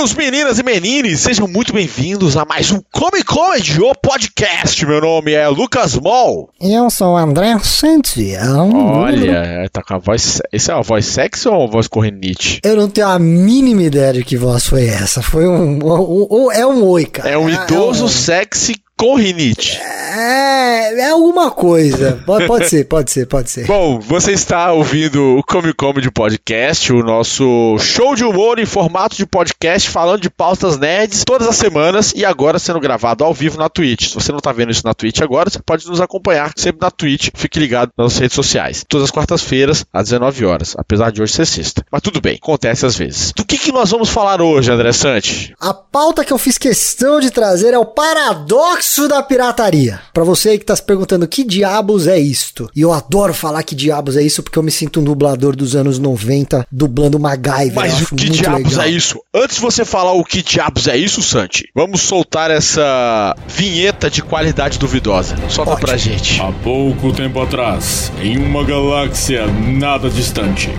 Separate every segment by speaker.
Speaker 1: Meninos, meninas e menines, sejam muito bem-vindos a mais um Come Comedy, o podcast. Meu nome é Lucas Mol.
Speaker 2: Eu sou o André Santião.
Speaker 1: Olha, tá com a voz. Isso é uma voz sexy ou uma voz correnite?
Speaker 2: Eu não tenho a mínima ideia de que voz foi essa. Foi um. um- um- é um oi, cara.
Speaker 1: É um idoso
Speaker 2: um-
Speaker 1: sexy com rinite.
Speaker 2: É, é alguma coisa. Pode, pode ser, pode ser, pode ser.
Speaker 1: Bom, você está ouvindo o Come Comedy Podcast, o nosso show de humor em formato de podcast, falando de pautas nerds todas as semanas e agora sendo gravado ao vivo na Twitch. Se você não está vendo isso na Twitch agora, você pode nos acompanhar sempre na Twitch. Fique ligado nas redes sociais. Todas as quartas-feiras, às 19 horas, apesar de hoje ser sexta. Mas tudo bem, acontece às vezes. Do que, que nós vamos falar hoje, André Sante?
Speaker 2: A pauta que eu fiz questão de trazer é o paradoxo da pirataria. Pra você aí que tá se perguntando que diabos é isto. E eu adoro falar que diabos é isso porque eu me sinto um dublador dos anos 90 dublando MacGyver.
Speaker 1: Mas o que
Speaker 2: muito
Speaker 1: diabos
Speaker 2: legal.
Speaker 1: é isso? Antes de você falar o que diabos é isso, Santi, vamos soltar essa vinheta de qualidade duvidosa. Solta
Speaker 2: Ótimo.
Speaker 1: pra gente.
Speaker 3: Há pouco tempo atrás, em uma galáxia nada distante,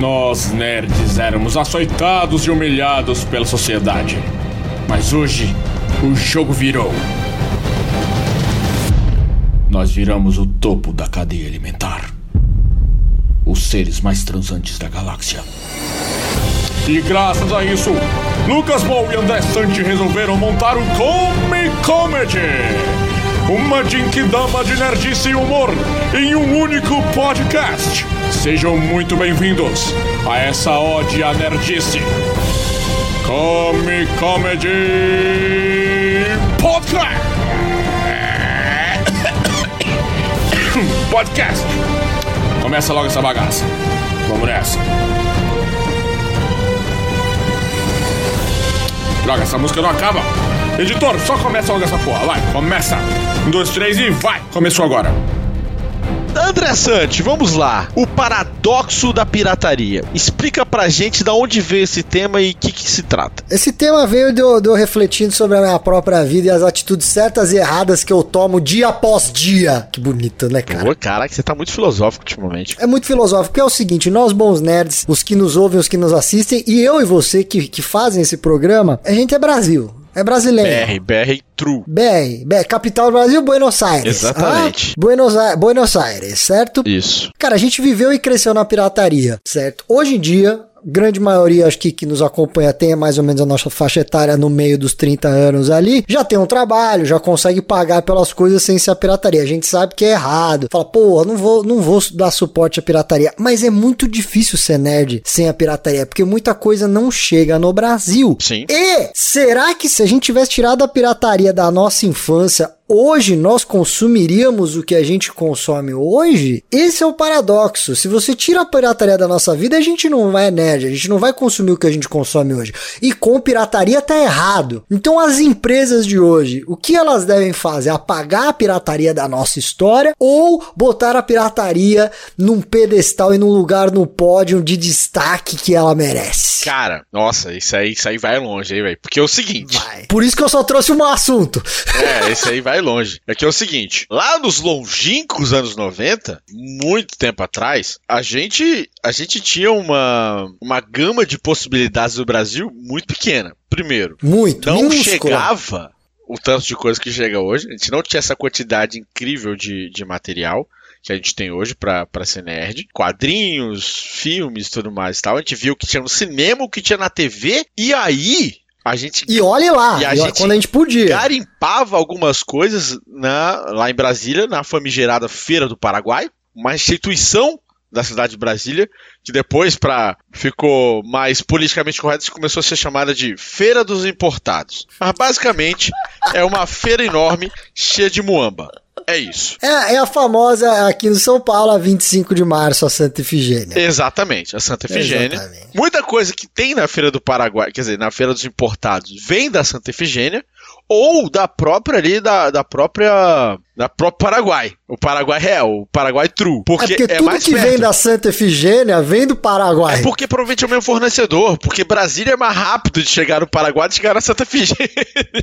Speaker 3: nós nerds éramos açoitados e humilhados pela sociedade. Mas hoje, o jogo virou. Nós viramos o topo da cadeia alimentar. Os seres mais transantes da galáxia. E graças a isso, Lucas Ball e André Santi resolveram montar o Come Comedy. Uma Jinkidama de nerdice e humor em um único podcast. Sejam muito bem-vindos a essa ode à nerdice. Come Comedy Podcast. Podcast. Começa logo essa bagaça. Vamos nessa. Droga, essa música não acaba. Editor, só começa logo essa porra. Vai, começa. Um, dois, três e vai. Começou agora.
Speaker 1: André Sante, vamos lá. O paradoxo da pirataria. Explica pra gente da onde veio esse tema e o que, que se trata.
Speaker 2: Esse tema veio de eu, de eu refletindo sobre a minha própria vida e as atitudes certas e erradas que eu tomo dia após dia. Que bonito, né, cara?
Speaker 1: Pô, caraca, você tá muito filosófico ultimamente.
Speaker 2: É muito filosófico, é o seguinte, nós bons nerds, os que nos ouvem, os que nos assistem, e eu e você que, que fazem esse programa, a gente é Brasil, é brasileiro.
Speaker 1: BR, BR True.
Speaker 2: BR, BR, capital do Brasil, Buenos Aires.
Speaker 1: Exatamente.
Speaker 2: Ah, Buenos, A- Buenos Aires, certo?
Speaker 1: Isso.
Speaker 2: Cara, a gente viveu e cresceu na pirataria, certo? Hoje em dia, grande maioria, acho que que nos acompanha tem mais ou menos a nossa faixa etária no meio dos 30 anos ali, já tem um trabalho, já consegue pagar pelas coisas sem ser a pirataria. A gente sabe que é errado. Fala, pô, não vou, não vou dar suporte à pirataria. Mas é muito difícil ser nerd sem a pirataria, porque muita coisa não chega no Brasil.
Speaker 1: Sim.
Speaker 2: E será que se a gente tivesse tirado a pirataria da nossa infância, hoje nós consumiríamos o que a gente consome hoje? Esse é o paradoxo. Se você tira a pirataria da nossa vida, a gente não vai nerd, a gente não vai consumir o que a gente consome hoje. E com pirataria tá errado. Então as empresas de hoje, o que elas devem fazer? Apagar a pirataria da nossa história ou botar a pirataria num pedestal e num lugar no pódio de destaque que ela merece?
Speaker 1: Cara, nossa, isso aí, isso aí vai longe aí, velho. Porque é o seguinte.
Speaker 2: Vai. Por isso que eu só trouxe um assunto.
Speaker 1: É, isso aí vai longe. É que é o seguinte, lá nos longínquos anos 90, muito tempo atrás, a gente, a gente tinha uma, uma gama de possibilidades do Brasil muito pequena. Primeiro,
Speaker 2: Muito.
Speaker 1: não
Speaker 2: minúscula.
Speaker 1: chegava o tanto de coisa que chega hoje. A gente não tinha essa quantidade incrível de, de material que a gente tem hoje pra ser nerd. Quadrinhos, filmes tudo mais e tal. A gente viu o que tinha no cinema, o que tinha na TV. E aí, a gente
Speaker 2: E olhe lá,
Speaker 1: E a
Speaker 2: e
Speaker 1: gente
Speaker 2: quando a gente podia.
Speaker 1: garimpava algumas coisas na, lá em Brasília, na famigerada Feira do Paraguai, uma instituição da cidade de Brasília, que depois, para ficou mais politicamente correto, começou a ser chamada de Feira dos Importados. Mas basicamente é uma feira enorme cheia de muamba. É isso.
Speaker 2: É, é a famosa aqui no São Paulo, a 25 de março, a Santa Efigênia.
Speaker 1: Exatamente, a Santa Efigênia.
Speaker 2: Exatamente.
Speaker 1: Muita coisa que tem na Feira do Paraguai, quer dizer, na Feira dos Importados, vem da Santa Efigênia ou da própria ali, da, da própria. Da própria Paraguai. O Paraguai real, o Paraguai true.
Speaker 2: É
Speaker 1: Porque
Speaker 2: porque
Speaker 1: é,
Speaker 2: tudo
Speaker 1: mais
Speaker 2: que
Speaker 1: perto.
Speaker 2: vem da Santa Efigênia vem do Paraguai.
Speaker 1: É porque provavelmente é o mesmo fornecedor, porque Brasília é mais rápido de chegar no Paraguai do que chegar na Santa Efigênia.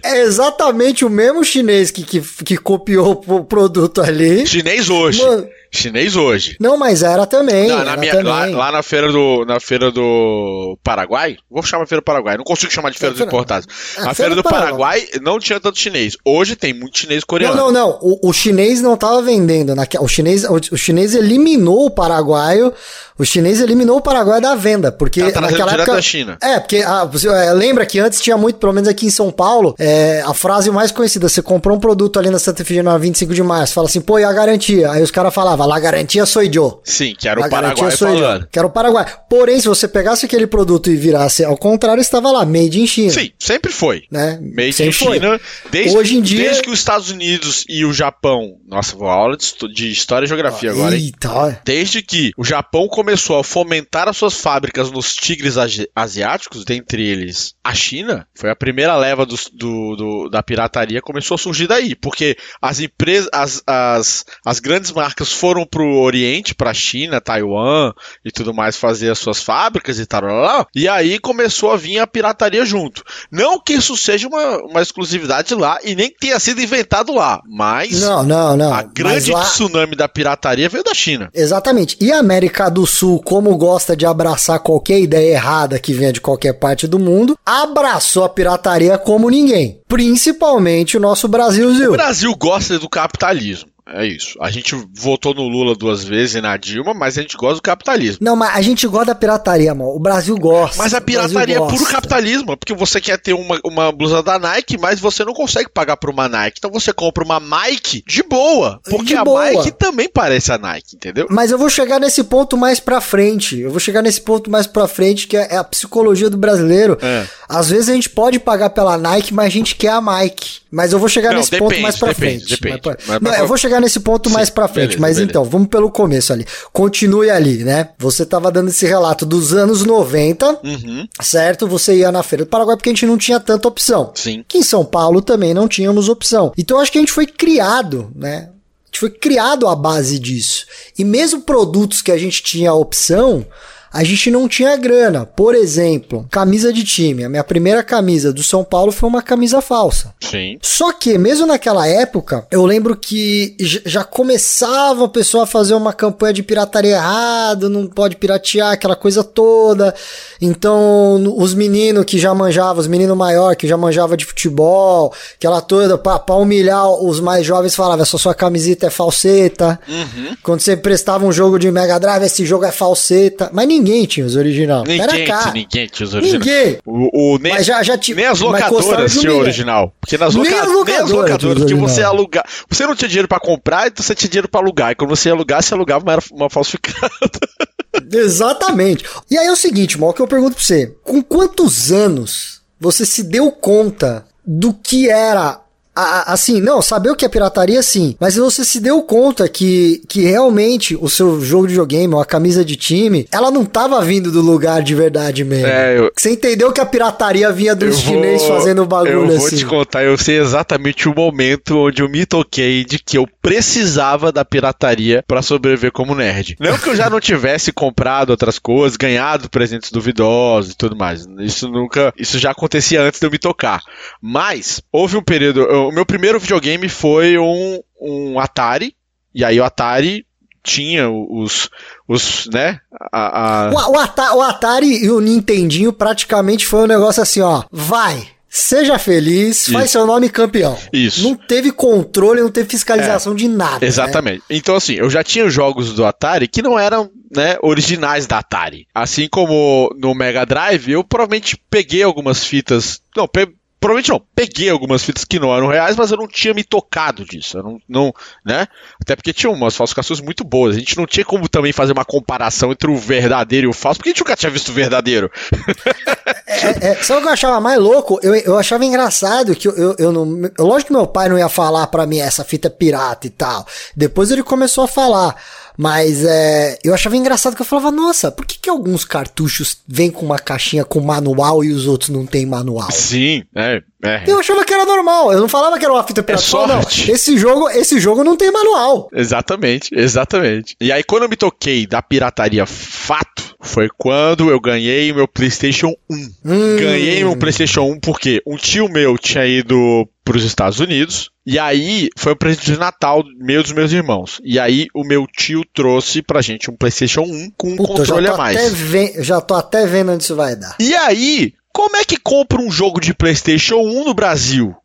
Speaker 2: É exatamente o mesmo chinês que, que, que copiou o produto ali.
Speaker 1: Chinês hoje.
Speaker 2: Mano,
Speaker 1: Chinês hoje.
Speaker 2: Não, mas era também.
Speaker 1: Não,
Speaker 2: era
Speaker 1: na minha-
Speaker 2: também.
Speaker 1: lá, lá na feira do na feira do Paraguai, vou chamar feira do Paraguai, não consigo chamar de feira dos
Speaker 2: feira-
Speaker 1: importados.
Speaker 2: Ah,
Speaker 1: a
Speaker 2: feira
Speaker 1: feira
Speaker 2: do
Speaker 1: do Paraguai não tinha tanto chinês. Hoje tem muito chinês coreano.
Speaker 2: Não, não, não. O, o chinês não tava vendendo. O chinês, o, o chinês eliminou o paraguaio. O chinês eliminou o Paraguai da venda. Porque
Speaker 1: Tá
Speaker 2: naquela época.
Speaker 1: da China.
Speaker 2: É, porque ah, você, é, lembra que antes tinha muito, pelo menos aqui em São Paulo, é, a frase mais conhecida: você comprou um produto ali na Santa Efigênia na 25 de março, fala assim, pô, e a garantia? Aí os caras falavam, la garantia sou eu.
Speaker 1: Sim, que era o Paraguai falando.
Speaker 2: Que era o Paraguai. Porém, se você pegasse aquele produto e virasse ao contrário, estava lá, made in China.
Speaker 1: Sim, sempre foi.
Speaker 2: Né?
Speaker 1: Made in
Speaker 2: Sempre foi.
Speaker 1: China. Desde,
Speaker 2: Hoje em dia-
Speaker 1: desde que os Estados Unidos e o Japão. Nossa, vou aula de, de história e geografia agora, hein?
Speaker 2: Eita, olha.
Speaker 1: Desde que o Japão começou a fomentar as suas fábricas nos tigres asi- asiáticos, dentre eles a China, foi a primeira leva dos- do, do- da pirataria começou a surgir daí, porque as empresas, as, as, as grandes marcas foram pro Oriente, pra China, Taiwan e tudo mais fazer as suas fábricas e tal, lá, lá, e aí começou a vir a pirataria junto. Não que isso seja uma, uma exclusividade lá e nem que tenha sido inventado lá, mas
Speaker 2: Não, não, não.
Speaker 1: a grande
Speaker 2: lá-
Speaker 1: tsunami da pirataria veio da China.
Speaker 2: Exatamente. E a América do Sul, como gosta de abraçar qualquer ideia errada que venha de qualquer parte do mundo, abraçou a pirataria como ninguém. Principalmente o nosso Brasilzil.
Speaker 1: O Brasil gosta do capitalismo. É isso. A gente votou no Lula duas vezes e na Dilma, mas a gente gosta do capitalismo.
Speaker 2: Não, mas a gente gosta da pirataria, mano. O Brasil gosta.
Speaker 1: Mas a pirataria é puro capitalismo, porque você quer ter uma, uma blusa da Nike, mas você não consegue pagar por uma Nike. Então você compra uma Nike de boa, porque
Speaker 2: De
Speaker 1: a
Speaker 2: boa.
Speaker 1: Nike também parece a Nike, entendeu?
Speaker 2: Mas eu vou chegar nesse ponto mais pra frente. Eu vou chegar nesse ponto mais pra frente, que é a psicologia do brasileiro.
Speaker 1: É.
Speaker 2: Às vezes a gente pode pagar pela Nike, mas a gente quer a Nike. Mas eu vou chegar
Speaker 1: Não,
Speaker 2: nesse
Speaker 1: depende,
Speaker 2: ponto mais pra
Speaker 1: depende,
Speaker 2: frente.
Speaker 1: depende.
Speaker 2: Mas,
Speaker 1: Mas-
Speaker 2: não, eu vou chegar nesse ponto
Speaker 1: Sim,
Speaker 2: mais pra frente.
Speaker 1: beleza,
Speaker 2: mas
Speaker 1: beleza.
Speaker 2: então, vamos pelo começo ali. Continue ali, né? Você tava dando esse relato dos anos 90,
Speaker 1: Uhum,
Speaker 2: certo? Você ia na Feira do Paraguai porque a gente não tinha tanta opção.
Speaker 1: sim.
Speaker 2: Que em São Paulo também não tínhamos opção. Então eu acho que a gente foi criado, né? A gente foi criado à base disso. E mesmo produtos que a gente tinha opção, a gente não tinha grana. Por exemplo, camisa de time. A minha primeira camisa do São Paulo foi uma camisa falsa.
Speaker 1: Sim.
Speaker 2: Só que, mesmo naquela época, eu lembro que já começava o pessoal a fazer uma campanha de pirataria errado, não pode piratear, aquela coisa toda. Então, os meninos que já manjavam, os meninos maiores que já manjavam de futebol, aquela toda, pra, pra humilhar os mais jovens, falava, essa sua camiseta é falseta.
Speaker 1: Uhum.
Speaker 2: Quando você prestava um jogo de Mega Drive, esse jogo é falseta. Mas ninguém tinha os original. Era
Speaker 1: Ninguém,
Speaker 2: cá.
Speaker 1: ninguém tinha os originais.
Speaker 2: Ninguém.
Speaker 1: O, o- nem,
Speaker 2: Mas já- já ti-
Speaker 1: nem as locadoras tinham
Speaker 2: humilhar.
Speaker 1: original. Porque nas
Speaker 2: Nem
Speaker 1: loca-
Speaker 2: as
Speaker 1: nem as
Speaker 2: locadoras
Speaker 1: locadoras,
Speaker 2: tinham
Speaker 1: porque você
Speaker 2: original.
Speaker 1: alugar. Você não tinha dinheiro pra comprar, então você tinha dinheiro pra alugar. E quando você ia alugar, você alugava uma, uma falsificada.
Speaker 2: Exatamente. E aí é o seguinte, mal que eu pergunto pra você: com quantos anos você se deu conta do que era. A- Assim, não, saber o que é pirataria, sim. Mas você se deu conta que, que realmente o seu jogo de videogame, ou a camisa de time, ela não tava vindo do lugar de verdade mesmo.
Speaker 1: É, eu-
Speaker 2: Você entendeu que a pirataria vinha dos
Speaker 1: Eu
Speaker 2: chineses fazendo bagulho
Speaker 1: Eu vou
Speaker 2: assim.
Speaker 1: te contar, eu sei exatamente o momento onde eu me toquei de que eu precisava da pirataria pra sobreviver como nerd. Não que eu já não tivesse comprado outras coisas, ganhado presentes duvidosos e tudo mais. Isso nunca, isso já acontecia antes de eu me tocar. Mas houve um período, o meu primeiro videogame foi um, um Atari, e aí o Atari tinha os, os né, a, a-
Speaker 2: O, o Ata- o Atari e o Nintendinho praticamente foi um negócio assim, ó. Vai, seja feliz, faz
Speaker 1: Isso.
Speaker 2: seu nome campeão.
Speaker 1: Isso.
Speaker 2: Não teve controle, não teve fiscalização de nada. né?
Speaker 1: Exatamente. Então, assim, eu já tinha jogos do Atari que não eram né, originais da Atari. Assim como no Mega Drive, eu provavelmente peguei algumas fitas. Não, pe- provavelmente não. Peguei algumas fitas que não eram reais, mas eu não tinha me tocado disso. Eu não, não, né? Até porque tinha umas falsificações muito boas. A gente não tinha como também fazer uma comparação entre o verdadeiro e o falso, porque a gente nunca tinha visto o verdadeiro.
Speaker 2: É, é, sabe o que eu achava mais louco? Eu, eu achava engraçado que eu, eu, eu não. lógico que meu pai não ia falar pra mim essa fita é pirata e tal. Depois ele começou a falar. Mas é, eu achava engraçado que eu falava, nossa, por que, que alguns cartuchos vêm com uma caixinha com manual e os outros não tem manual?
Speaker 1: Sim, é. é.
Speaker 2: Eu achava que era normal, eu não falava que era uma fita pirata. Falava,
Speaker 1: sorte.
Speaker 2: não, esse jogo, esse jogo não tem manual.
Speaker 1: Exatamente, exatamente. E aí, quando eu me toquei da pirataria fato, foi quando eu ganhei meu PlayStation 1.
Speaker 2: Hum.
Speaker 1: Ganhei meu PlayStation 1 porque um tio meu tinha ido para os Estados Unidos. E aí foi o presente de Natal meu dos meus irmãos. E aí o meu tio trouxe pra gente um PlayStation 1 com um
Speaker 2: Puta,
Speaker 1: controle a mais.
Speaker 2: ve- já tô até vendo onde isso vai dar.
Speaker 1: E aí, como é que compra um jogo de PlayStation 1 no Brasil?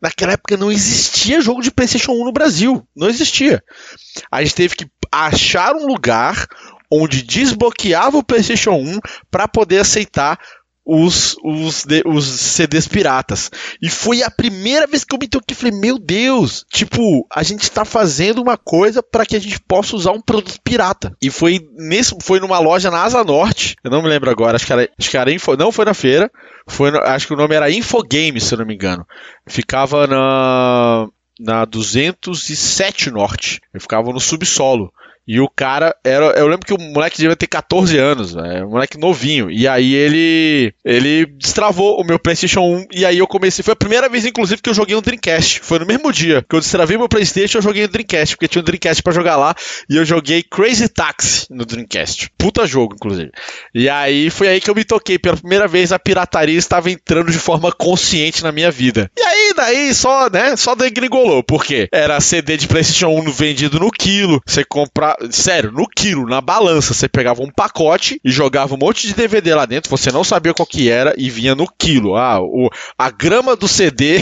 Speaker 1: Naquela época não existia jogo de PlayStation 1 no Brasil. Não existia. A gente teve que achar um lugar onde desbloqueava o PlayStation 1 para poder aceitar os, os, os CDs piratas. E foi a primeira vez que eu me toquei. Falei, meu Deus, tipo, a gente tá fazendo uma coisa para que a gente possa usar um produto pirata. E foi nesse, foi numa loja na Asa Norte. Eu não me lembro agora, acho que era, acho que era Info, não foi na feira. Foi, no- acho que o nome era Infogames, se eu não me engano. Ficava na na 207 Norte. Eu ficava no subsolo. E o cara era. Eu lembro que o moleque devia ter 14 anos, né? um moleque novinho. E aí ele. Ele destravou o meu PlayStation 1. E aí eu comecei. Foi a primeira vez, inclusive, que eu joguei um Dreamcast. Foi no mesmo dia que eu destravei meu PlayStation. Eu joguei um Dreamcast, porque tinha um Dreamcast pra jogar lá. E eu joguei Crazy Taxi no Dreamcast. Puta jogo, inclusive. E aí foi aí que eu me toquei. Pela primeira vez a pirataria estava entrando de forma consciente na minha vida. E aí, daí só, né? Só degringolou. Por quê? Era CD de PlayStation 1 vendido no quilo. Você Sério, no quilo, na balança. Você pegava um pacote e jogava um monte de DVD lá dentro. Você não sabia qual que era e vinha no quilo. Ah, o, a grama do CD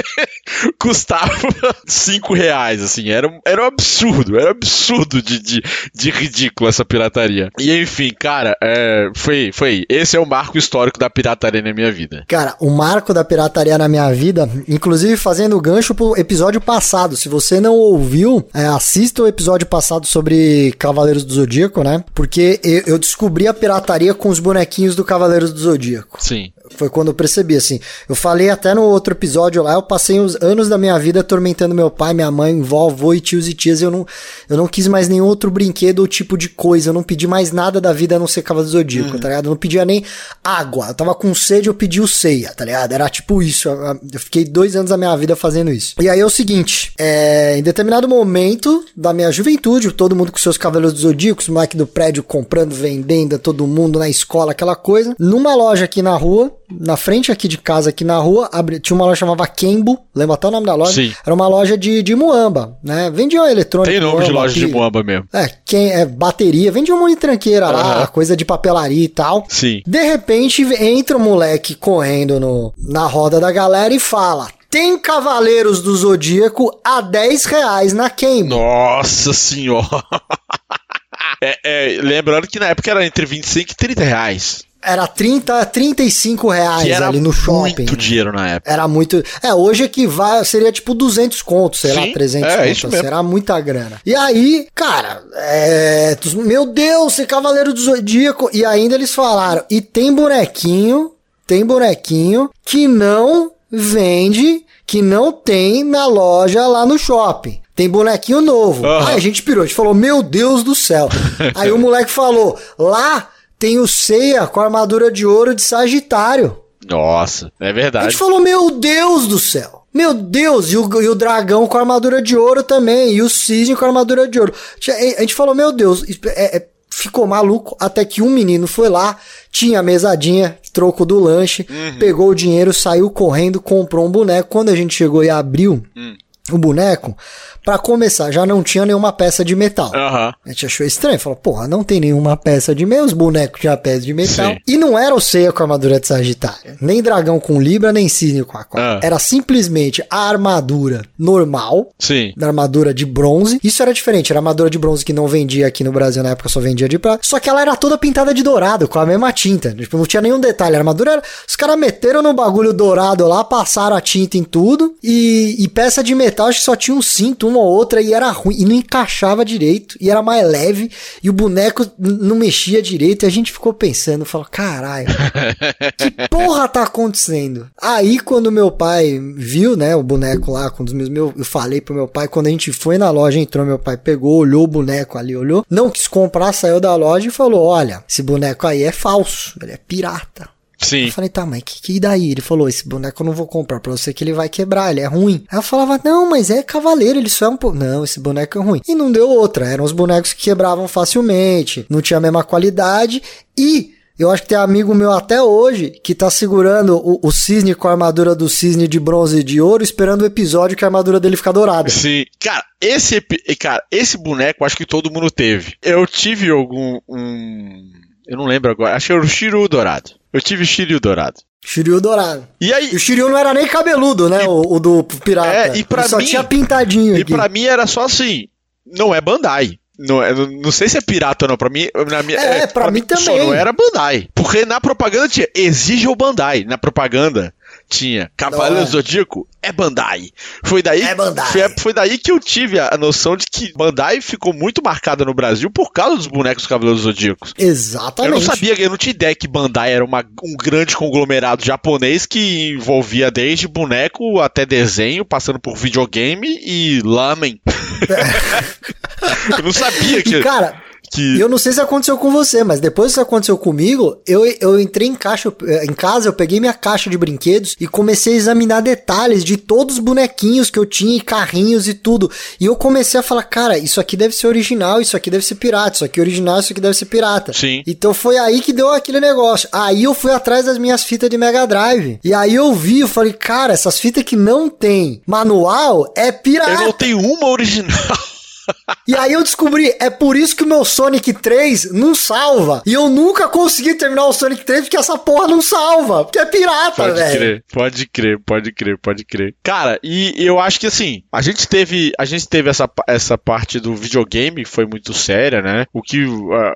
Speaker 1: custava 5 reais, assim. Era, era um absurdo. Era um absurdo de, de, de ridículo essa pirataria. E enfim, cara, é, foi, foi. Esse é o marco histórico da pirataria na minha vida.
Speaker 2: Cara, o marco da pirataria na minha vida, inclusive fazendo gancho pro episódio passado. Se você não ouviu, é, assista o episódio passado sobre Cavaleiros do Zodíaco, né? Porque eu descobri a pirataria com os bonequinhos do Cavaleiros do Zodíaco.
Speaker 1: Sim.
Speaker 2: Foi quando eu percebi, assim. Eu falei até no outro episódio lá, eu passei os anos da minha vida atormentando meu pai, minha mãe, vovô e tios e tias. Eu não, eu não quis mais nenhum outro brinquedo ou tipo de coisa. Eu não pedi mais nada da vida a não ser Cavalo do Zodíaco, tá ligado? Eu não pedia nem água. Eu tava com sede, eu pedi o ceia, tá ligado? Era tipo isso. Eu, eu fiquei dois anos da minha vida fazendo isso. E aí é o seguinte: é, em determinado momento da minha juventude, todo mundo com seus Cavaleiros do Zodíaco, os moleque do prédio comprando, vendendo, todo mundo na escola, aquela coisa. Numa loja aqui na rua, na frente aqui de casa, aqui na rua, abri- tinha uma loja que chamava Kembo, lembra até o nome da loja?
Speaker 1: Sim.
Speaker 2: Era uma loja de, de Muamba, né? Vendia eletrônico.
Speaker 1: Tem nome de
Speaker 2: Muamba,
Speaker 1: loja de
Speaker 2: pilha.
Speaker 1: Moamba mesmo.
Speaker 2: É, quem é bateria, vendia um monte de tranqueira lá,
Speaker 1: Aham.
Speaker 2: coisa de papelaria e tal.
Speaker 1: Sim.
Speaker 2: De repente entra um moleque correndo no, na roda da galera e fala: Tem Cavaleiros do Zodíaco a 10 reais na Kembo.
Speaker 1: Nossa senhora. É, é, lembrando que na época era entre 25 e 30 reais.
Speaker 2: Era 30, 35 reais
Speaker 1: era
Speaker 2: ali no shopping.
Speaker 1: muito dinheiro na época.
Speaker 2: Era muito. É, hoje é que vai, seria tipo 200 contos, sei lá,
Speaker 1: Sim,
Speaker 2: 300
Speaker 1: é,
Speaker 2: contos. assim,
Speaker 1: mesmo.
Speaker 2: era muita grana. E aí, cara, é. Meu Deus, você é Cavaleiro do Zodíaco. E ainda eles falaram, e tem bonequinho, tem bonequinho que não vende, que não tem na loja lá no shopping. Tem bonequinho novo.
Speaker 1: Aham.
Speaker 2: Aí a gente pirou, a gente falou, meu Deus do céu. aí o moleque falou, lá tem o Ceia com a armadura de ouro de Sagitário.
Speaker 1: Nossa, é
Speaker 2: A
Speaker 1: verdade.
Speaker 2: gente falou, meu Deus do céu. Meu Deus, e o, e o dragão com armadura de ouro também, e o cisne com armadura de ouro. A gente falou, meu Deus, é- é- ficou maluco, até que um menino foi lá, tinha a mesadinha, troco do lanche, pegou o dinheiro, saiu correndo, comprou um boneco. Quando a gente chegou e abriu o boneco, pra começar, já não tinha nenhuma peça de metal.
Speaker 1: Aham.
Speaker 2: A gente achou estranho, falou, porra, não tem nenhuma peça de metal, os bonecos tinham peça de metal.
Speaker 1: Sim.
Speaker 2: E não era o Ceia com a armadura de Sagitário, nem dragão com Libra, nem cisne com aquário.
Speaker 1: Ah.
Speaker 2: Era simplesmente a armadura normal,
Speaker 1: Sim.
Speaker 2: da armadura de bronze. Isso era diferente, era a armadura de bronze que não vendia aqui no Brasil na época, só vendia de prata. Só que ela era toda pintada de dourado, com a mesma tinta. Tipo, não tinha nenhum detalhe. A armadura era... Os caras meteram no bagulho dourado lá, passaram a tinta em tudo. E, e peça de metal, acho que só tinha um cinto, uma ou outra, e era ruim. E não encaixava direito, e era mais leve. E o boneco não mexia direito. E a gente ficou pensando, falou, caralho, que porra tá acontecendo? Aí, quando meu pai viu, né, o boneco lá, com os meus, meu, eu falei pro meu pai, quando a gente foi na loja, entrou, meu pai pegou, olhou o boneco ali, olhou, não quis comprar, saiu da loja e falou: Olha, esse boneco aí é falso, ele é pirata.
Speaker 1: Sim.
Speaker 2: Eu falei, tá, mas que, que daí? Ele falou, esse boneco eu não vou comprar pra você que ele vai quebrar, ele é ruim. Aí eu falava, não, mas é cavaleiro, ele só é um pouco... Não, esse boneco é ruim. E não deu outra, eram os bonecos que quebravam facilmente, não tinha a mesma qualidade e... Eu acho que tem amigo meu até hoje que tá segurando o, o cisne com a armadura do cisne de bronze e de ouro, esperando o episódio que a armadura dele fica dourada.
Speaker 1: Sim. Cara, esse, cara, esse boneco acho que todo mundo teve. Eu tive algum. Um, eu não lembro agora. Acho que era o Shiryu dourado. Eu tive o Shiryu dourado.
Speaker 2: Shiryu dourado.
Speaker 1: E aí?
Speaker 2: E o Shiryu não era nem cabeludo, né? E, o, o, do pirata.
Speaker 1: É, e pra
Speaker 2: Ele só
Speaker 1: mim,
Speaker 2: tinha pintadinho.
Speaker 1: E
Speaker 2: aqui.
Speaker 1: pra mim era só assim. Não é Bandai. Não, não, não sei se é pirata ou não. Pra mim, na minha,
Speaker 2: é, é, pra, pra mim, mim também. Só
Speaker 1: não era Bandai. Porque na propaganda tinha. Exige o Bandai. Na propaganda tinha Cavaleiro do Zodíaco é Bandai. Foi daí,
Speaker 2: é Bandai.
Speaker 1: Foi, foi, daí que eu tive a, noção de que Bandai ficou muito marcada no Brasil por causa dos bonecos Cavaleiros Zodíacos.
Speaker 2: Exatamente.
Speaker 1: Eu não sabia, eu não tinha ideia que Bandai era uma, um grande conglomerado japonês que envolvia desde boneco até desenho, passando por videogame e lamen. É. eu não sabia que.
Speaker 2: E, cara, que... Eu não sei se aconteceu com você, mas depois que isso aconteceu comigo, eu, eu entrei em, caixa, em casa, eu peguei minha caixa de brinquedos e comecei a examinar detalhes de todos os bonequinhos que eu tinha, e carrinhos e tudo. E eu comecei a falar, cara, isso aqui deve ser original, isso aqui deve ser pirata, isso aqui é original, isso aqui deve ser pirata.
Speaker 1: Sim.
Speaker 2: Então foi aí que deu aquele negócio. Aí eu fui atrás das minhas fitas de Mega Drive. E aí eu vi, eu falei, cara, essas fitas que não tem manual é pirata.
Speaker 1: Eu não tenho uma original.
Speaker 2: E aí eu descobri, é por isso que o meu Sonic 3 não salva. E eu nunca consegui terminar o Sonic 3 porque essa porra não salva. Porque é pirata, velho.
Speaker 1: Pode crer, pode crer, pode crer, pode crer. Cara, e eu acho que assim, a gente teve, a gente teve essa, essa parte do videogame foi muito séria, né? O que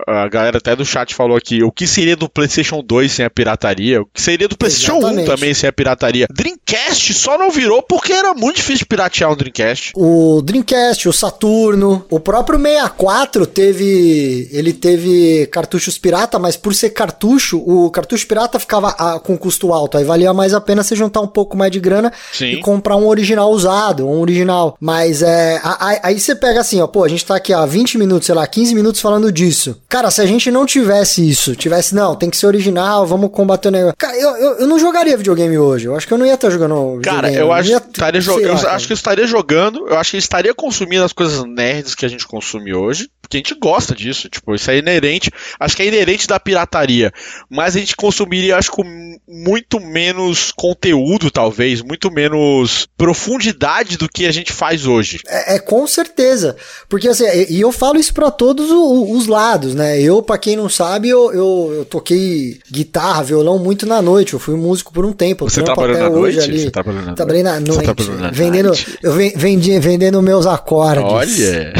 Speaker 1: a, a galera até do chat falou aqui, o que seria do PlayStation 2 sem a pirataria? O que seria do PlayStation Exatamente. 1 também sem a pirataria? Dreamcast só não virou porque era muito difícil piratear um Dreamcast.
Speaker 2: O Dreamcast, o Saturno, o próprio 64 teve. Ele teve cartuchos pirata, mas por ser cartucho, o cartucho pirata ficava a, com custo alto. Aí valia mais a pena você juntar um pouco mais de grana
Speaker 1: Sim.
Speaker 2: e comprar um original usado, um original. Mas é. A, a, aí você pega assim, ó, pô, a gente tá aqui há 20 minutos, sei lá, 15 minutos falando disso. Cara, se a gente não tivesse isso, tivesse, não, tem que ser original, vamos combater o negócio. Cara, eu, eu, eu não jogaria videogame hoje. Eu acho que eu não ia estar jogando.
Speaker 1: Cara, eu, acho, ia, estaria eu acho que eu estaria jogando, eu acho que eu estaria consumindo as coisas nerds que a gente consome hoje, porque a gente gosta disso, tipo, isso é inerente, acho que é inerente da pirataria, mas a gente consumiria, acho com muito menos conteúdo, talvez, muito menos profundidade do que a gente faz hoje.
Speaker 2: É, é com certeza, porque assim, e eu falo isso para todos os, os, lados, né, eu, para quem não sabe, eu, eu, eu, toquei guitarra, violão muito na noite, eu fui músico por um tempo,
Speaker 1: Você trabalhou na noite? Ali, Você trabalhou na
Speaker 2: trabalhei na noite, na vendendo, noite? eu vendi, vendendo meus acordes.
Speaker 1: Olha!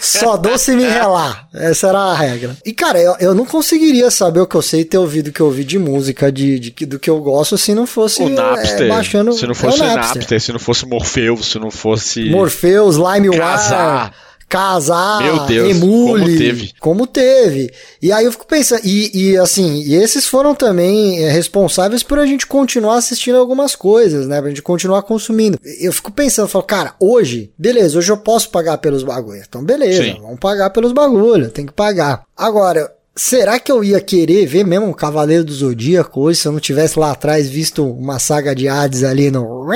Speaker 2: Só doce me relar. Essa era a regra. E, cara, eu, eu não conseguiria saber o que eu sei e ter ouvido o que eu ouvi de música, de, de, do que eu gosto, se não fosse
Speaker 1: o Napster,
Speaker 2: é, baixando.
Speaker 1: Se não fosse é o Napster. Napster. se não fosse Morpheus, se não fosse.
Speaker 2: Morpheus, LimeWire casar,
Speaker 1: Meu Deus,
Speaker 2: emule,
Speaker 1: como teve.
Speaker 2: Como teve. E aí eu fico pensando, e, e assim, e esses foram também é, responsáveis por a gente continuar assistindo algumas coisas, né? Pra gente continuar consumindo. Eu fico pensando, falo, cara, hoje, beleza, hoje eu posso pagar pelos bagulhos. Então, beleza,
Speaker 1: Sim.
Speaker 2: vamos pagar pelos bagulhos, tem que pagar. Agora, Será que eu ia querer ver mesmo o Cavaleiro do Zodíaco hoje se eu não tivesse lá atrás visto uma saga de Hades ali no.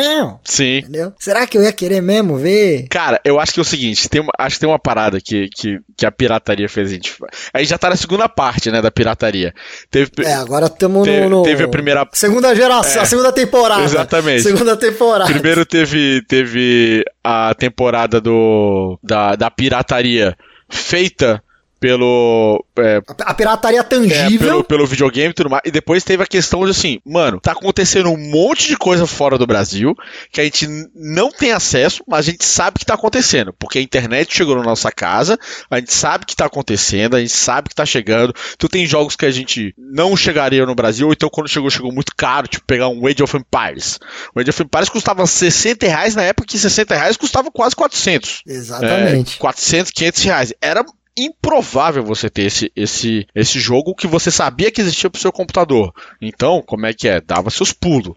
Speaker 1: Sim.
Speaker 2: Entendeu? Será que eu ia querer mesmo ver?
Speaker 1: Cara, eu acho que é o seguinte: tem uma, acho que tem uma parada que, que, que a pirataria fez a gente. Aí já tá na segunda parte, né, da pirataria. Teve,
Speaker 2: é, agora estamos
Speaker 1: no,
Speaker 2: no,
Speaker 1: Teve a primeira.
Speaker 2: Segunda geração,
Speaker 1: É.
Speaker 2: a segunda temporada.
Speaker 1: Exatamente.
Speaker 2: Segunda temporada.
Speaker 1: Primeiro teve, teve a temporada do, da, da pirataria feita pelo. é,
Speaker 2: A pirataria
Speaker 1: é,
Speaker 2: tangível.
Speaker 1: pelo, pelo videogame e tudo mais. E depois teve a questão de assim, mano, tá acontecendo um monte de coisa fora do Brasil que a gente não tem acesso, mas a gente sabe que tá acontecendo. Porque a internet chegou na nossa casa, a gente sabe que tá acontecendo, a gente sabe que tá chegando. Então tem jogos que a gente não chegaria no Brasil, ou então quando chegou, chegou muito caro, tipo pegar um Age of Empires. O Age of Empires custava 60 reais na época que 60 reais custava quase 400.
Speaker 2: Exatamente.
Speaker 1: É, 400, 500 reais. Era improvável você ter esse, esse, esse jogo que você sabia que existia pro seu computador. Então, como é que é? Dava seus pulos.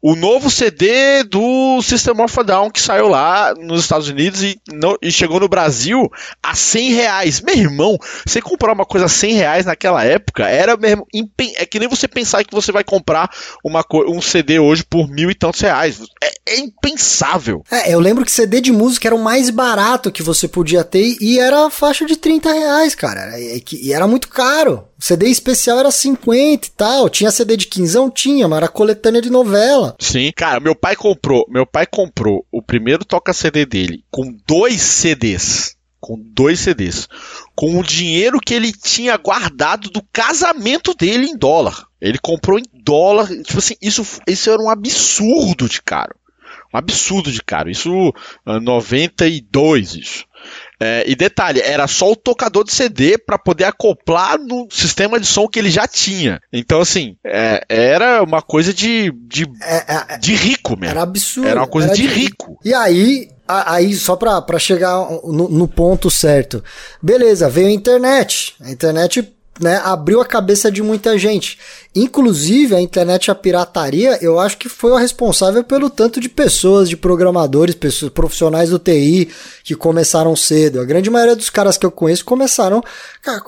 Speaker 1: O novo CD do System of a Down que saiu lá nos Estados Unidos e, no- e chegou no Brasil a 100 reais. Meu irmão, você comprar uma coisa a 100 reais naquela época era mesmo. É que nem você pensar que você vai comprar uma, um CD hoje por mil e tantos reais. É, é impensável.
Speaker 2: É, eu lembro que CD de música era o mais barato que você podia ter e era a faixa de 30 reais, cara. E, e era muito caro. CD especial era 50 e tal. Tinha CD de quinzão? Tinha, mas era coletânea de novela.
Speaker 1: Sim, cara, meu pai comprou, meu pai comprou o primeiro toca CD dele com dois CDs. Com dois CDs. Com o dinheiro que ele tinha guardado do casamento dele em dólar. Ele comprou em dólar. Tipo assim, isso, isso era um absurdo de caro. Um absurdo de caro. Isso, ah, 92, isso. É, e detalhe, era só o tocador de CD para poder acoplar no sistema de som que ele já tinha. Então, assim, é, era uma coisa de, de,
Speaker 2: É, é,
Speaker 1: de rico mesmo.
Speaker 2: era absurdo.
Speaker 1: Era uma coisa
Speaker 2: era
Speaker 1: de rico.
Speaker 2: E aí, aí só pra, pra chegar no, no ponto certo. Beleza, veio a internet. A internet né, abriu a cabeça de muita gente. Inclusive, a internet e a pirataria, eu acho que foi a responsável pelo tanto de pessoas, de programadores, pessoas, profissionais do TI que começaram cedo. A grande maioria dos caras que eu conheço começaram,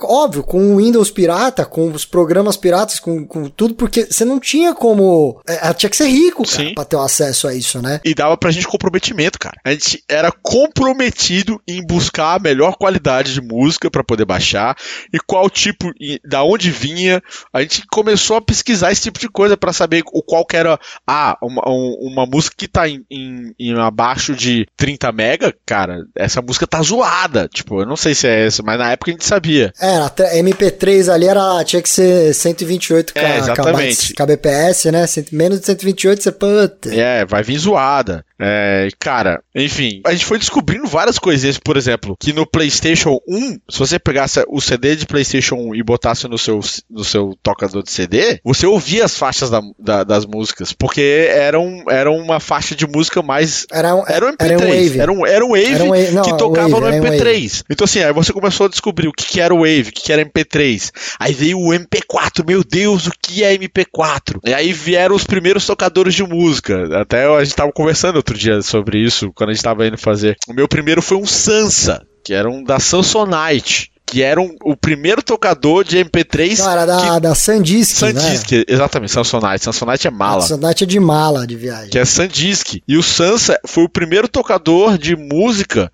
Speaker 2: óbvio, com o Windows pirata, com os programas piratas, com, com tudo, porque você não tinha como. é, tinha que ser rico, cara,
Speaker 1: Sim.
Speaker 2: pra ter o acesso a isso, né?
Speaker 1: E dava pra gente comprometimento, cara. A gente era comprometido em buscar a melhor qualidade de música pra poder baixar e qual tipo, e da onde vinha. A gente começou a pesquisar esse tipo de coisa pra saber o qual que era. Ah, uma, um- uma música que tá em, em- em abaixo de 30 mega, cara, essa música tá zoada. Tipo, eu não sei se é essa, mas na época a gente sabia.
Speaker 2: Até MP3 ali era, tinha que ser 128
Speaker 1: É, exatamente.
Speaker 2: kbps, né? Cento- Menos de 128 você puta.
Speaker 1: É, vai vir zoada. É, cara, enfim, a gente foi descobrindo várias coisinhas, por exemplo, que no PlayStation 1, se você pegasse o CD de PlayStation 1 e botasse no seu, no seu tocador de CD, você ouvia as faixas da- da- das músicas, porque era, um, era uma faixa de música mais.
Speaker 2: Era um,
Speaker 1: Era um MP3,
Speaker 2: era um wave.
Speaker 1: era um, era um wave
Speaker 2: Era um wave, não,
Speaker 1: que tocava
Speaker 2: wave,
Speaker 1: no
Speaker 2: era um
Speaker 1: MP3. Então, assim, aí você começou a descobrir o que, que era o Wave, o que, que era MP3. Aí veio o MP4, meu Deus, o que é MP4? E aí vieram os primeiros tocadores de música. Até a gente tava conversando outro dia sobre isso, quando a gente tava indo fazer. O meu primeiro foi um Sansa, que era um da Samsonite. Que era um- o primeiro tocador de MP3
Speaker 2: Não, era da,
Speaker 1: que...
Speaker 2: da Sandisk,
Speaker 1: Sandisk, exatamente, Samsonite. Samsonite é mala
Speaker 2: Sandisk é de mala de viagem.
Speaker 1: que é Sandisk. E o Sansa foi o primeiro tocador de música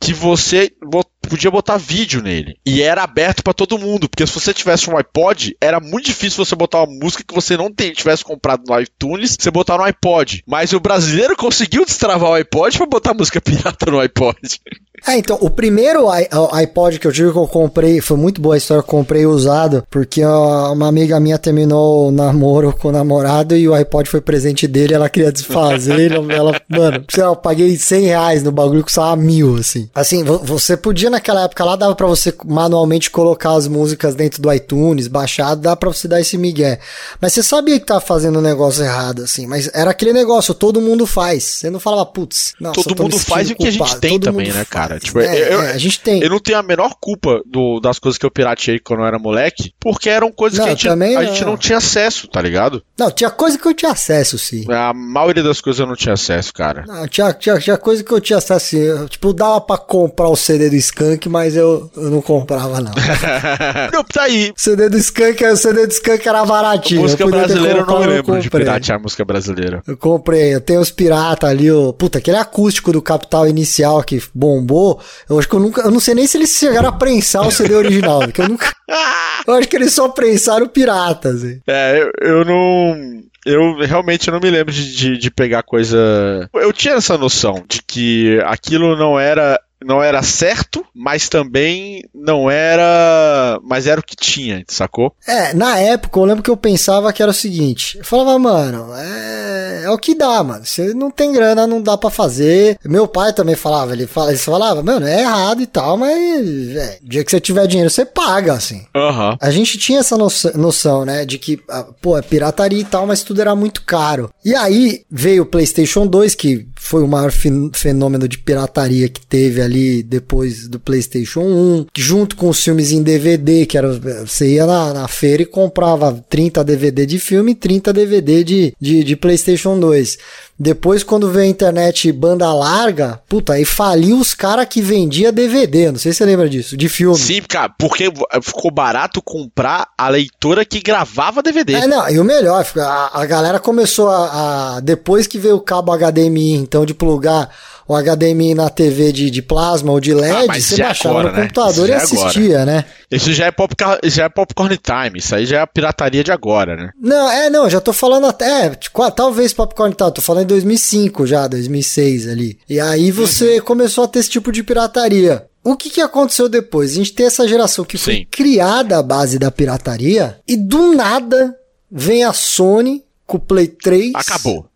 Speaker 1: que você bo- podia botar vídeo nele. E era aberto pra todo mundo, porque se você tivesse um iPod, era muito difícil você botar uma música que você não tivesse comprado no iTunes, você botar no iPod. Mas o brasileiro conseguiu destravar o iPod pra botar música pirata no iPod.
Speaker 2: É, então, o primeiro iPod que eu tive que eu comprei, foi muito boa a história, eu comprei usado, porque uma amiga minha terminou o namoro com o namorado e o iPod foi presente dele, ela queria desfazer, ela, mano, sei lá, eu paguei 100 reais no bagulho que custava mil, assim. Assim, vo- você podia naquela época lá, dava pra você manualmente colocar as músicas dentro do iTunes, baixado, dá pra você dar esse migué. Mas você sabia que tava fazendo um negócio errado, assim, mas era aquele negócio, todo mundo faz. Você não falava, putz, nossa,
Speaker 1: Todo mundo faz o que a gente tem
Speaker 2: Todo
Speaker 1: também, né, cara?
Speaker 2: Faz.
Speaker 1: Tipo,
Speaker 2: É,
Speaker 1: eu-
Speaker 2: é, a gente tem.
Speaker 1: Eu não tenho a menor culpa do- das coisas que eu pirateei quando eu era moleque, porque eram coisas
Speaker 2: Não,
Speaker 1: que a gente, a
Speaker 2: não.
Speaker 1: gente não tinha acesso, tá ligado?
Speaker 2: Não, tinha coisa que eu tinha acesso, sim.
Speaker 1: A maioria das coisas eu não tinha acesso, cara.
Speaker 2: Não, tinha, tinha, tinha coisa que eu tinha acesso, assim. eu, Tipo, dava pra comprar o CD do Skank, mas eu, eu não comprava, não.
Speaker 1: não, tá aí.
Speaker 2: O CD do Skank, o CD do Skank era baratinho.
Speaker 1: música
Speaker 2: eu
Speaker 1: brasileira eu não lembro de
Speaker 2: comprei.
Speaker 1: piratear música brasileira.
Speaker 2: Eu comprei, eu tenho os piratas ali, o. Puta, aquele acústico do Capital Inicial que bombou. Eu acho que eu nunca. Eu não sei nem se eles chegaram a prensar o CD original, porque eu nunca. Eu acho que eles só prensaram piratas, assim.
Speaker 1: É, eu, eu não. Eu realmente não me lembro de, de, de pegar coisa. Eu tinha essa noção de que aquilo não era. Não era certo, mas também não era. Mas era o que tinha, sacou?
Speaker 2: É, na época eu lembro que eu pensava que era o seguinte: eu falava, mano, é, é o que dá, mano. Você não tem grana, não dá pra fazer. Meu pai também falava, ele, fala, ele falava, mano, é errado e tal, mas é, dia que você tiver dinheiro, você paga, assim.
Speaker 1: Aham.
Speaker 2: A gente tinha essa noção, noção, né, de que, ah, pô, é pirataria e tal, mas tudo era muito caro. E aí veio o PlayStation 2, que foi o maior fenômeno de pirataria que teve ali depois do PlayStation 1, junto com os filmes em DVD, que era, você ia na, na feira e comprava 30 DVD de filme e 30 DVD de, de, de PlayStation 2. Depois, quando veio a internet banda larga, puta, aí faliu os caras que vendia DVD, não sei se você lembra disso, de filme.
Speaker 1: Sim, cara, porque ficou barato comprar a leitora que gravava DVD.
Speaker 2: É, não, e o melhor, a, a galera começou a, a- Depois que veio o cabo HDMI então de plugar o HDMI na TV de, de plasma ou de LED, ah, você baixava agora, no né? computador e é assistia, né?
Speaker 1: Isso já é, pop, já é popcorn time, isso aí já é a pirataria de agora, né?
Speaker 2: Não, é, não, já tô falando até, é, tipo, talvez popcorn time, tô falando em 2005 já, 2006 ali. E aí você uhum. começou a ter esse tipo de pirataria. O que, que aconteceu depois? A gente tem essa geração que foi Sim. criada à base da pirataria e do nada vem a Sony com o Play 3.
Speaker 1: Acabou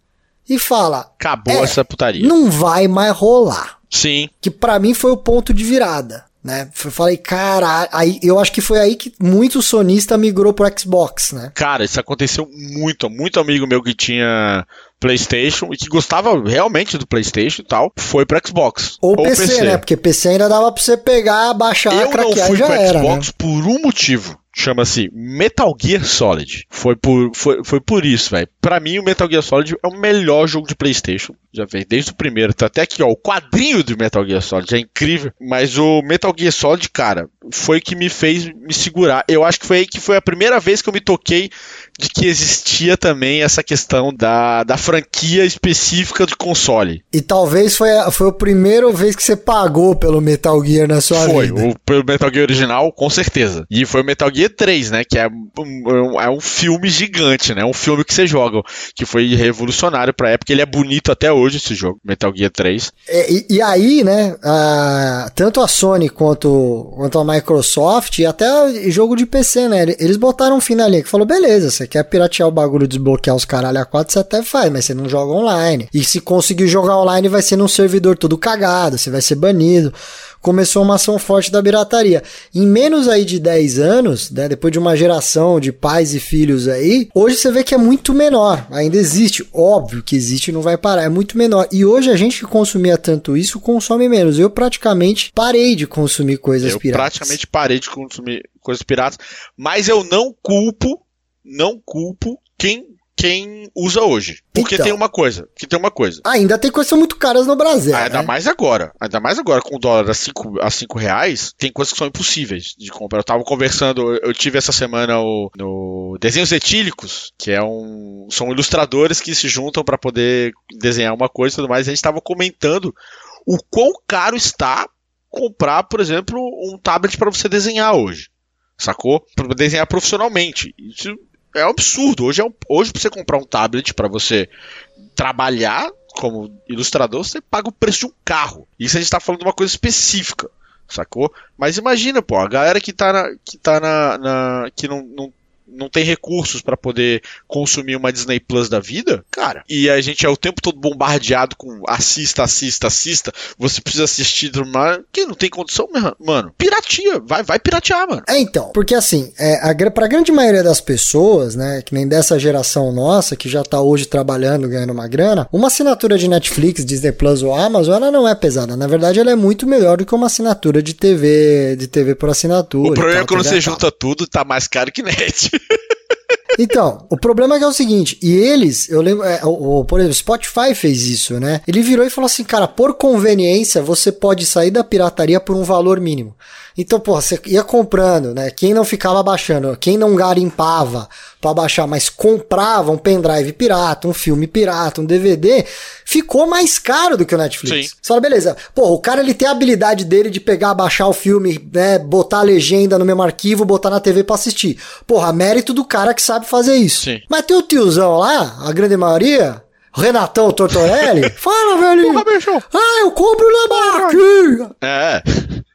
Speaker 2: e fala:
Speaker 1: Acabou é, essa putaria.
Speaker 2: Não vai mais rolar.
Speaker 1: Sim.
Speaker 2: Que para mim foi o ponto de virada. Né? Eu falei, cara, aí eu acho que foi aí que muito sonista migrou pro Xbox, né?
Speaker 1: Cara, isso aconteceu muito, muito amigo meu que tinha PlayStation e que gostava realmente do PlayStation e tal, foi pro Xbox.
Speaker 2: Ou, ou PC, PC, né? Porque PC ainda dava pra você pegar, baixar,
Speaker 1: eu craquear não fui
Speaker 2: já pro era,
Speaker 1: Xbox né? por um motivo chama-se Metal Gear Solid. Foi por, foi, foi por isso, velho. Pra mim, o Metal Gear Solid é o melhor jogo de PlayStation. Já veio desde o primeiro. Tá até aqui, ó. O quadrinho do Metal Gear Solid é incrível. Mas o Metal Gear Solid, cara, foi que me fez me segurar. Eu acho que foi aí que foi a primeira vez que eu me toquei de que existia também essa questão da, da franquia específica de console.
Speaker 2: E talvez foi, a, foi a primeira vez que você pagou pelo Metal Gear na sua
Speaker 1: foi,
Speaker 2: vida.
Speaker 1: Foi, pelo Metal Gear original, com certeza. E foi o Metal Gear 3, né? Que é um, é um filme gigante, né? Um filme que você joga, que foi revolucionário pra época. Ele é bonito até hoje, esse jogo, Metal Gear 3.
Speaker 2: É, e, e, aí, né? A, tanto a Sony quanto, quanto a Microsoft, e até jogo de PC, né? Eles botaram um fim na linha que falou: beleza, você quer piratear o bagulho, desbloquear os caralho a 4, você até faz, mas você não joga online. E se conseguir jogar online, vai ser num servidor todo cagado, você vai ser banido começou uma ação forte da pirataria. Em menos aí de 10 anos, né, depois de uma geração de pais e filhos aí, hoje você vê que é muito menor. Ainda existe, óbvio que existe e não vai parar, é muito menor. E hoje a gente que consumia tanto isso consome menos. Eu praticamente parei de consumir coisas
Speaker 1: eu
Speaker 2: piratas.
Speaker 1: Eu praticamente parei de consumir coisas piratas, mas eu não culpo, não culpo quem quem usa hoje. Porque então, tem uma coisa, que tem uma coisa.
Speaker 2: Ainda tem coisas muito caras no Brasil.
Speaker 1: Ainda né? mais agora. Ainda mais agora com o dólar a 5 a cinco reais, tem coisas que são impossíveis de comprar. Eu tava conversando, eu tive essa semana o, no Desenhos Etílicos, que é um. São ilustradores que se juntam para poder desenhar uma coisa e tudo mais. A gente tava comentando o quão caro está comprar, por exemplo, um tablet para você desenhar hoje. Sacou? Para desenhar profissionalmente. Isso é um absurdo. Hoje, é um, hoje pra você comprar um tablet para você trabalhar como ilustrador, você paga o preço de um carro. Isso a gente tá falando de uma coisa específica, sacou? Mas imagina, pô, a galera que tá na. que tá na. na que não, não não tem recursos para poder consumir uma Disney Plus da vida, cara, e a gente é o tempo todo bombardeado com assista, assista, assista, você precisa assistir, mas que não tem condição, mano. Piratia, vai, vai piratear, mano.
Speaker 2: É, então, porque assim, é, a, pra grande maioria das pessoas, né, que nem dessa geração nossa, que já tá hoje trabalhando, ganhando uma grana, uma assinatura de Netflix, Disney Plus ou Amazon, ela não é pesada. Na verdade, ela é muito melhor do que uma assinatura de TV, de TV por assinatura.
Speaker 1: O problema é quando você junta tudo, tá mais caro que net.
Speaker 2: Então, o problema é que é o seguinte, e eles, eu lembro, é, o, o, por exemplo, Spotify fez isso, né? Ele virou e falou assim, cara, por conveniência, você pode sair da pirataria por um valor mínimo. Então, pô, você ia comprando, né? Quem não ficava baixando, quem não garimpava para baixar, mas comprava um pendrive pirata, um filme pirata, um DVD, ficou mais caro do que o Netflix. Sim. Você fala, beleza, pô, o cara ele tem a habilidade dele de pegar, baixar o filme, né, botar a legenda no mesmo arquivo, botar na TV para assistir. Porra, mérito do cara que sabe fazer isso. Sim. Mas tem o tiozão lá, a grande maioria, Renatão Tortorelli, fala, velho. Porra, bicho. Ah, eu compro na barraquinha.
Speaker 1: É.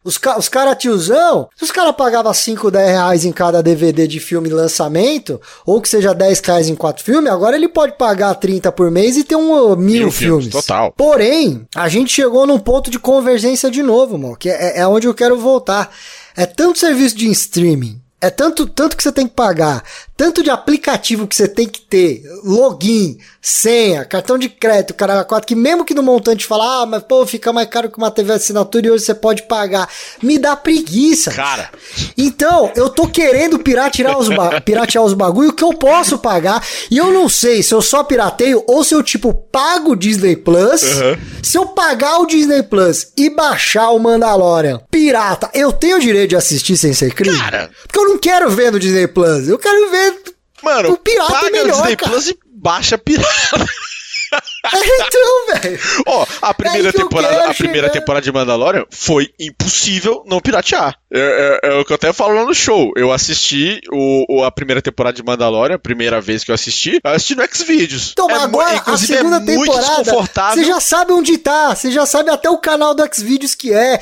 Speaker 2: Os, os caras tiozão, se os caras pagavam 5, 10 reais em cada DVD de filme lançamento, ou que seja 10 reais em quatro filmes, agora ele pode pagar 30 por mês e ter um uh, mil, mil filmes. filmes.
Speaker 1: Total.
Speaker 2: Porém, a gente chegou num ponto de convergência de novo, mano, que é, é onde eu quero voltar. É tanto serviço de streaming, é tanto, tanto que você tem que pagar, tanto de aplicativo que você tem que ter, login, senha, cartão de crédito, cara, quatro, que mesmo que no montante fala, ah, mas pô, fica mais caro que uma TV assinatura e hoje você pode pagar, me dá preguiça.
Speaker 1: Cara.
Speaker 2: Então, eu tô querendo piratear os, piratear os bagulho que eu posso pagar, e eu não sei se eu só pirateio ou se eu, tipo, pago o Disney Plus, uhum. se eu pagar o Disney Plus e baixar o Mandalorian pirata, eu tenho o direito de assistir sem ser crime? Cara. Porque eu não quero ver no Disney Plus, eu quero ver
Speaker 1: Mano, o pirata é melhor, o Disney. Plus e baixa pirata.
Speaker 2: É, então, velho.
Speaker 1: Ó, a primeira
Speaker 2: É
Speaker 1: temporada, a primeira
Speaker 2: chegar.
Speaker 1: temporada de Mandalorian foi impossível não piratear. É, é- é o que eu até falo lá no show. Eu assisti o, o- a primeira temporada de Mandalorian, a primeira vez que eu assisti, eu assisti no Xvideos.
Speaker 2: Então,
Speaker 1: é,
Speaker 2: agora, a
Speaker 1: inclusive,
Speaker 2: segunda
Speaker 1: é muito
Speaker 2: temporada,
Speaker 1: desconfortável.
Speaker 2: você já sabe onde tá, você já sabe até o canal do Xvideos que é.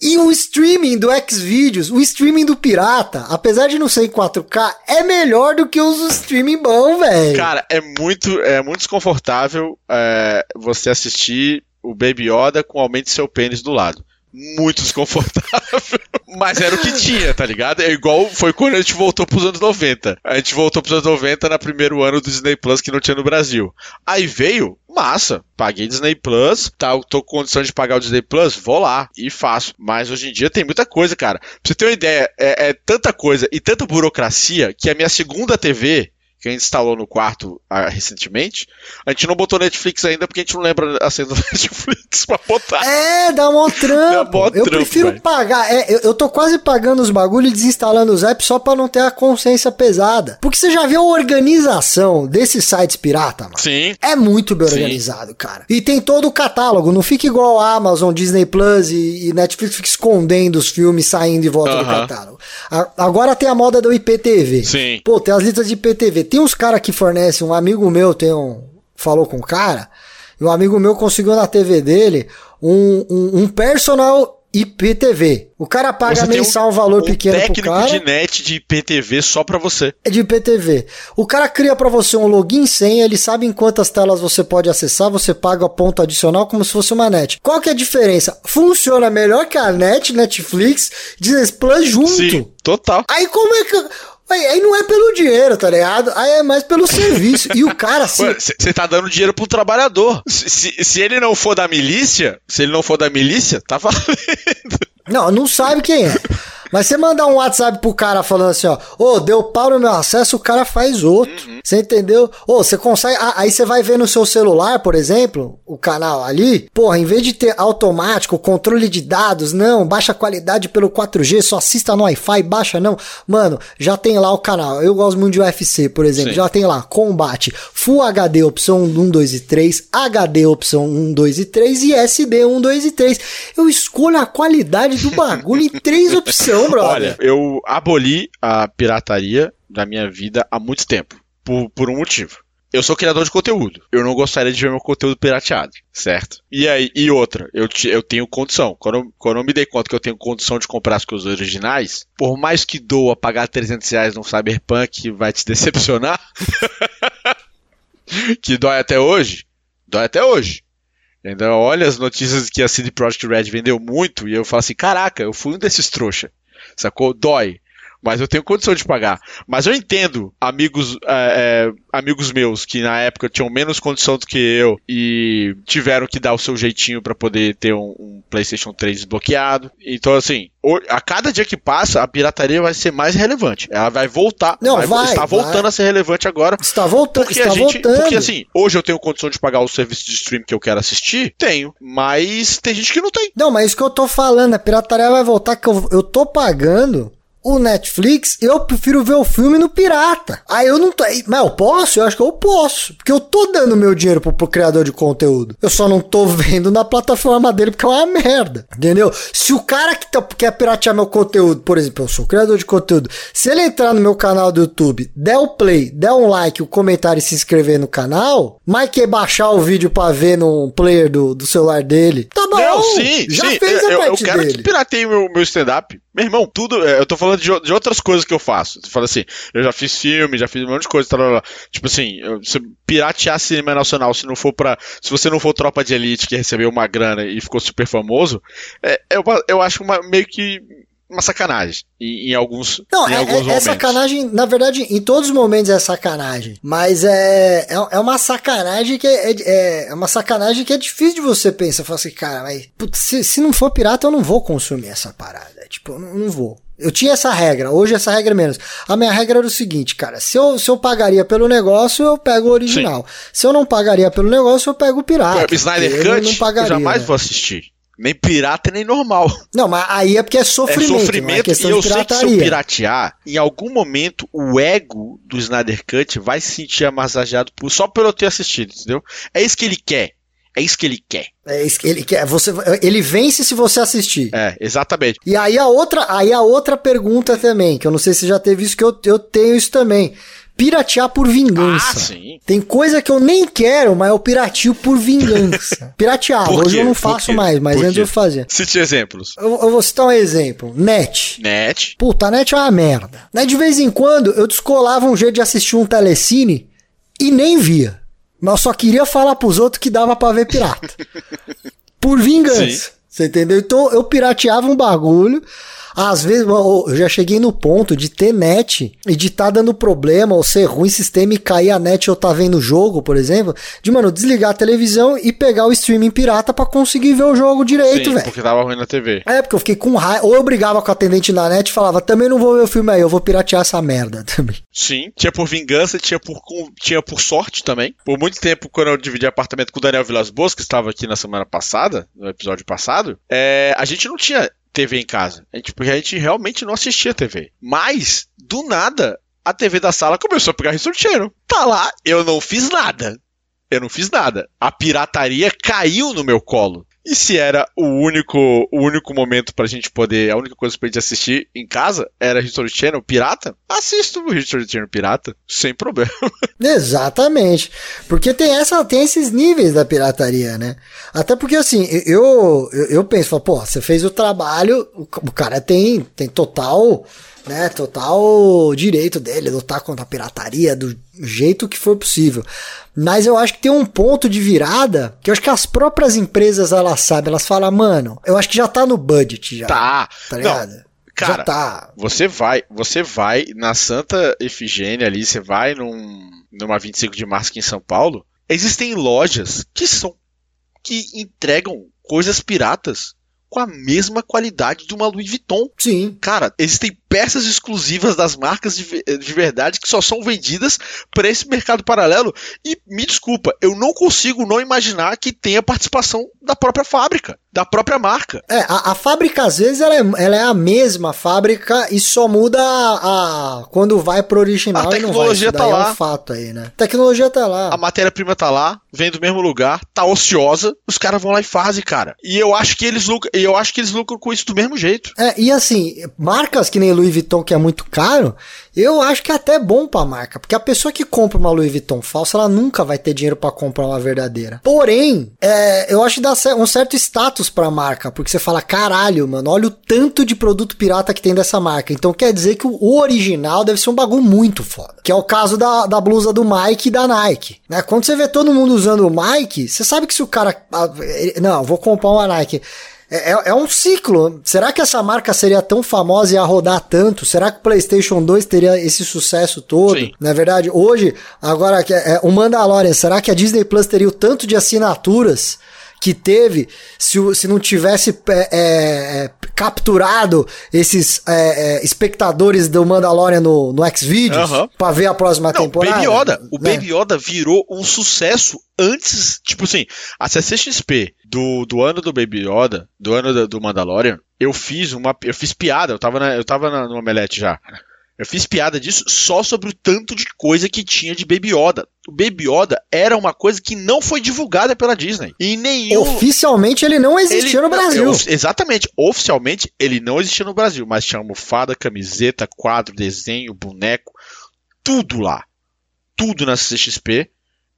Speaker 2: E o streaming do Xvideos, o streaming do pirata, apesar de não ser em 4K, é melhor do que os streaming bom, velho.
Speaker 1: Cara, é muito, é muito desconfortável é, você assistir o Baby Yoda com aumente seu pênis do lado. Muito desconfortável. Mas era o que tinha, tá ligado? É igual foi quando a gente voltou pros anos 90. A gente voltou pros anos 90 no primeiro ano do Disney Plus que não tinha no Brasil. Aí veio, massa. Paguei Disney Plus, tá, tô com condição de pagar o Disney Plus, vou lá e faço. Mas hoje em dia tem muita coisa, cara. Pra você ter uma ideia, é, é tanta coisa e tanta burocracia que a minha segunda TV, que a gente instalou no quarto ah, recentemente, a gente não botou Netflix ainda porque a gente não lembra a senha do Netflix pra botar.
Speaker 2: É, dá mó trampo.
Speaker 1: mó
Speaker 2: eu
Speaker 1: trampo,
Speaker 2: prefiro
Speaker 1: velho.
Speaker 2: pagar. É, eu, eu tô quase pagando os bagulho e desinstalando os apps só pra não ter a consciência pesada. Porque você já viu a organização desses sites pirata, mano?
Speaker 1: Sim.
Speaker 2: É muito bem
Speaker 1: Sim.
Speaker 2: organizado, cara. E tem todo o catálogo. Não fica igual a Amazon, Disney Plus e, e Netflix fica escondendo os filmes saindo e volta do
Speaker 1: Aham.
Speaker 2: catálogo. A- agora tem a moda do IPTV.
Speaker 1: Sim.
Speaker 2: Pô, tem as listas de IPTV. Tem uns caras que fornecem. Um amigo meu tem um. Falou com um cara. E um amigo meu conseguiu na TV dele um, um, um personal IPTV. O cara paga mensal um valor pequeno pro
Speaker 1: técnico
Speaker 2: cara.
Speaker 1: de net de IPTV só pra você.
Speaker 2: É de IPTV. O cara cria pra você um login senha, ele sabe em quantas telas você pode acessar, você paga ponto adicional como se fosse uma net. Qual que é a diferença? Funciona melhor que a net, Netflix, Disney Plus junto.
Speaker 1: Sim, total.
Speaker 2: Aí como é que... Aí, aí não é pelo dinheiro, tá ligado? Aí é mais pelo serviço. E o cara, assim...
Speaker 1: Você tá dando dinheiro pro trabalhador. Se, se, se ele não for da milícia, se ele não for da milícia, tá valendo.
Speaker 2: Não, não sabe quem é. Mas você mandar um WhatsApp pro cara falando assim, ó, ô, deu pau no meu acesso, o cara faz outro. Você entendeu? Ô, você consegue. ah, aí você vai ver no seu celular, por exemplo, o canal ali. Porra, em vez de ter automático, controle de dados, não, baixa qualidade pelo 4G, só assista no Wi-Fi, baixa não. Mano, já tem lá o canal. Eu gosto muito de UFC, por exemplo.
Speaker 1: Sim.
Speaker 2: Já tem lá combate Full HD opção 1, 2 e 3, HD opção 1, 2 e 3 e SD 1, 2 e 3. Eu escolho a qualidade do bagulho em três opções, brother.
Speaker 1: Olha, eu aboli a pirataria da minha vida há muito tempo. Por, por um motivo. Eu sou criador de conteúdo. Eu não gostaria de ver meu conteúdo pirateado, certo? E aí, e outra, eu, te- eu tenho condição. Quando, eu- quando eu me dei conta que eu tenho condição de comprar as coisas originais, por mais que doa pagar 300 reais num Cyberpunk vai te decepcionar, que dói até hoje, dói até hoje. Olha as notícias que a CD Projekt Red vendeu muito e eu falo assim, caraca, eu fui um desses trouxa. Sacou? Dói. Mas eu tenho condição de pagar. Mas eu entendo amigos, é, é, amigos meus que na época tinham menos condição do que eu e tiveram que dar o seu jeitinho pra poder ter um, um PlayStation 3 desbloqueado. Então, assim, a cada dia que passa, a pirataria vai ser mais relevante. Ela vai voltar.
Speaker 2: Não, vai,
Speaker 1: está
Speaker 2: vai.
Speaker 1: voltando a ser relevante agora.
Speaker 2: Está voltando,
Speaker 1: Porque
Speaker 2: está
Speaker 1: a gente,
Speaker 2: voltando.
Speaker 1: porque assim, hoje eu tenho condição de pagar o serviço de stream que eu quero assistir? Tenho. Mas tem gente que não tem.
Speaker 2: Não, mas isso que eu tô falando, a pirataria vai voltar, que eu, eu tô pagando o Netflix, eu prefiro ver o filme no pirata. Aí eu não tô. Mas eu posso? Eu acho que eu posso. Porque eu tô dando meu dinheiro pro, pro criador de conteúdo. Eu só não tô vendo na plataforma dele porque é uma merda. Entendeu? Se o cara que tá, quer piratear meu conteúdo, por exemplo, eu sou criador de conteúdo, se ele entrar no meu canal do YouTube, der o play, der um like, o comentário e se inscrever no canal, mas quer baixar o vídeo pra ver no player do, do celular dele, tá bom.
Speaker 1: Não, sim,
Speaker 2: já
Speaker 1: sim.
Speaker 2: fez a
Speaker 1: eu- eu quero
Speaker 2: dele.
Speaker 1: que pirateie meu, meu stand-up. Meu irmão, tudo. é, Eu tô falando de, de outras coisas que eu faço. Tu fala assim, eu já fiz filme, já fiz um monte de coisa. Tal, tal, tal. Tipo assim, eu- se piratear cinema nacional, se não for para Se você não for tropa de elite que recebeu uma grana e ficou super famoso, é, eu, eu acho uma, meio que uma sacanagem. Em, em alguns,
Speaker 2: Não,
Speaker 1: em
Speaker 2: é,
Speaker 1: alguns
Speaker 2: é- é
Speaker 1: momentos.
Speaker 2: sacanagem, na verdade, em todos os momentos é sacanagem. Mas é, é, é uma sacanagem que é, é, é uma sacanagem que é difícil de você pensar. Fala assim, cara, mas putz, se, se não for pirata, eu não vou consumir essa parada. Tipo, eu não, não vou. Eu tinha essa regra, hoje essa regra é menos. A minha regra era o seguinte, cara, se eu, se eu pagaria pelo negócio, eu pego o original. Se eu não pagaria pelo negócio, eu pego o pirata.
Speaker 1: Pô, Snyder
Speaker 2: Eu não-
Speaker 1: Cut,
Speaker 2: não
Speaker 1: eu
Speaker 2: pagaria,
Speaker 1: jamais
Speaker 2: né?
Speaker 1: vou assistir. Nem pirata, nem normal.
Speaker 2: Não, mas aí é porque é sofrimento,
Speaker 1: é
Speaker 2: é
Speaker 1: sofrimento
Speaker 2: questão
Speaker 1: e eu sei que se eu piratear, em algum momento o ego do Snyder Cut vai se sentir amassageado por, só pelo eu ter assistido, entendeu? É isso que ele quer. É isso que ele quer.
Speaker 2: É isso que ele quer. Você, ele vence se você assistir.
Speaker 1: É, exatamente.
Speaker 2: E aí a outra, aí a outra pergunta também, que eu não sei se já teve isso, que eu, eu tenho isso também. Piratear por vingança.
Speaker 1: Ah, sim.
Speaker 2: Tem coisa que eu nem quero, mas eu piratio por vingança. Piratear, hoje eu não faço mais, mas antes eu fazia.
Speaker 1: Cite exemplos.
Speaker 2: Eu, eu vou citar um exemplo. Net.
Speaker 1: Net.
Speaker 2: Puta, a net é uma merda. Né, de vez em quando eu descolava um jeito de assistir um telecine e nem via. Mas eu só queria falar pros outros que dava pra ver pirata. Por vingança.
Speaker 1: Sim.
Speaker 2: Você entendeu? Então eu pirateava um bagulho. Às vezes eu já cheguei no ponto de ter net e de tá dando problema ou ser ruim sistema e cair a net ou tá vendo o jogo, por exemplo, de mano, desligar a televisão e pegar o streaming pirata pra conseguir ver o jogo direito, velho.
Speaker 1: porque tava ruim na TV.
Speaker 2: É, porque eu fiquei com raiva. Ou eu brigava com o atendente na net e falava, também não vou ver o filme aí, eu vou piratear essa merda também.
Speaker 1: Sim. Tinha por vingança, tinha por, tinha por sorte também. Por muito tempo, quando eu dividi apartamento com o Daniel Vilas Boas, que estava aqui na semana passada, no episódio passado, é, a gente não tinha TV em casa. A gente, porque a gente realmente não assistia TV. Mas, do nada, a TV da sala começou a pegar Channel. Tá lá, eu não fiz nada. Eu não fiz nada. A pirataria caiu no meu colo. E se era o único, o único momento pra gente poder, a única coisa pra gente assistir em casa era History Channel pirata, assisto o History Channel pirata, sem problema.
Speaker 2: Exatamente. Porque tem essa, tem esses níveis da pirataria, né? Até porque assim, eu, eu, eu penso, pô, você fez o trabalho, o, o cara tem, tem total, né, total direito dele lutar contra a pirataria do jeito que for possível. Mas eu acho que tem um ponto de virada que eu acho que as próprias empresas elas sabem, elas falam, mano, eu acho que já tá no budget já.
Speaker 1: Tá.
Speaker 2: Tá
Speaker 1: Não,
Speaker 2: ligado?
Speaker 1: cara,
Speaker 2: já tá.
Speaker 1: Você vai, você vai na Santa Efigênia ali, você vai num, numa 25 de março aqui em São Paulo, existem lojas que são que entregam coisas piratas com a mesma qualidade de uma Louis Vuitton.
Speaker 2: Sim.
Speaker 1: Cara, existem peças exclusivas das marcas de, ve- de verdade que só são vendidas para esse mercado paralelo. E me desculpa, eu não consigo não imaginar que tenha participação da própria fábrica, da própria marca.
Speaker 2: É, a, a fábrica às vezes ela é, ela é a mesma fábrica e só muda a, a- quando vai pro original
Speaker 1: A
Speaker 2: vai.
Speaker 1: tecnologia
Speaker 2: daí
Speaker 1: tá
Speaker 2: é
Speaker 1: lá.
Speaker 2: um fato aí, né? A tecnologia tá lá.
Speaker 1: A matéria-prima tá lá, vem do mesmo lugar, tá ociosa, os caras vão lá e fazem, cara. E eu acho que eles lucram, eu acho que eles lucram com isso do mesmo jeito.
Speaker 2: É, e assim, marcas que nem Louis Vuitton, que é muito caro, eu acho que é até bom pra marca, porque a pessoa que compra uma Louis Vuitton falsa, ela nunca vai ter dinheiro pra comprar uma verdadeira. Porém, é, eu acho que dá um certo status pra marca, porque você fala, caralho, mano, olha o tanto de produto pirata que tem dessa marca. Então quer dizer que o original deve ser um bagulho muito foda. Que é o caso da, da blusa do Mike e da Nike. Né? Quando você vê todo mundo usando o Mike, você sabe que se o cara. Não, vou comprar uma Nike. É, é- é um ciclo. Será que essa marca seria tão famosa e ia rodar tanto? Será que o PlayStation 2 teria esse sucesso todo?
Speaker 1: Sim.
Speaker 2: Na verdade, hoje, agora que é, é, o Mandalorian, será que a Disney Plus teria o tanto de assinaturas que teve se, se não tivesse é, é, é, capturado esses é, é, espectadores do Mandalorian no, no Xvideos
Speaker 1: Aham.
Speaker 2: pra ver a próxima
Speaker 1: Não,
Speaker 2: temporada?
Speaker 1: Baby Yoda. O
Speaker 2: né?
Speaker 1: Baby Yoda virou um sucesso antes, tipo assim, a CCXP do, do ano do Baby Yoda, do ano da- do Mandalorian, eu fiz uma, eu fiz piada, eu tava na, eu tava na, no Omelete já. Eu fiz piada disso só sobre o tanto de coisa que tinha de Baby Yoda. O Baby Yoda era uma coisa que não foi divulgada pela Disney. E nenhum
Speaker 2: Oficialmente ele não existia
Speaker 1: ele-
Speaker 2: no Brasil.
Speaker 1: exatamente. Oficialmente, ele não existia no Brasil, mas tinha almofada, camiseta, quadro, desenho, boneco, tudo lá. Tudo na CXP.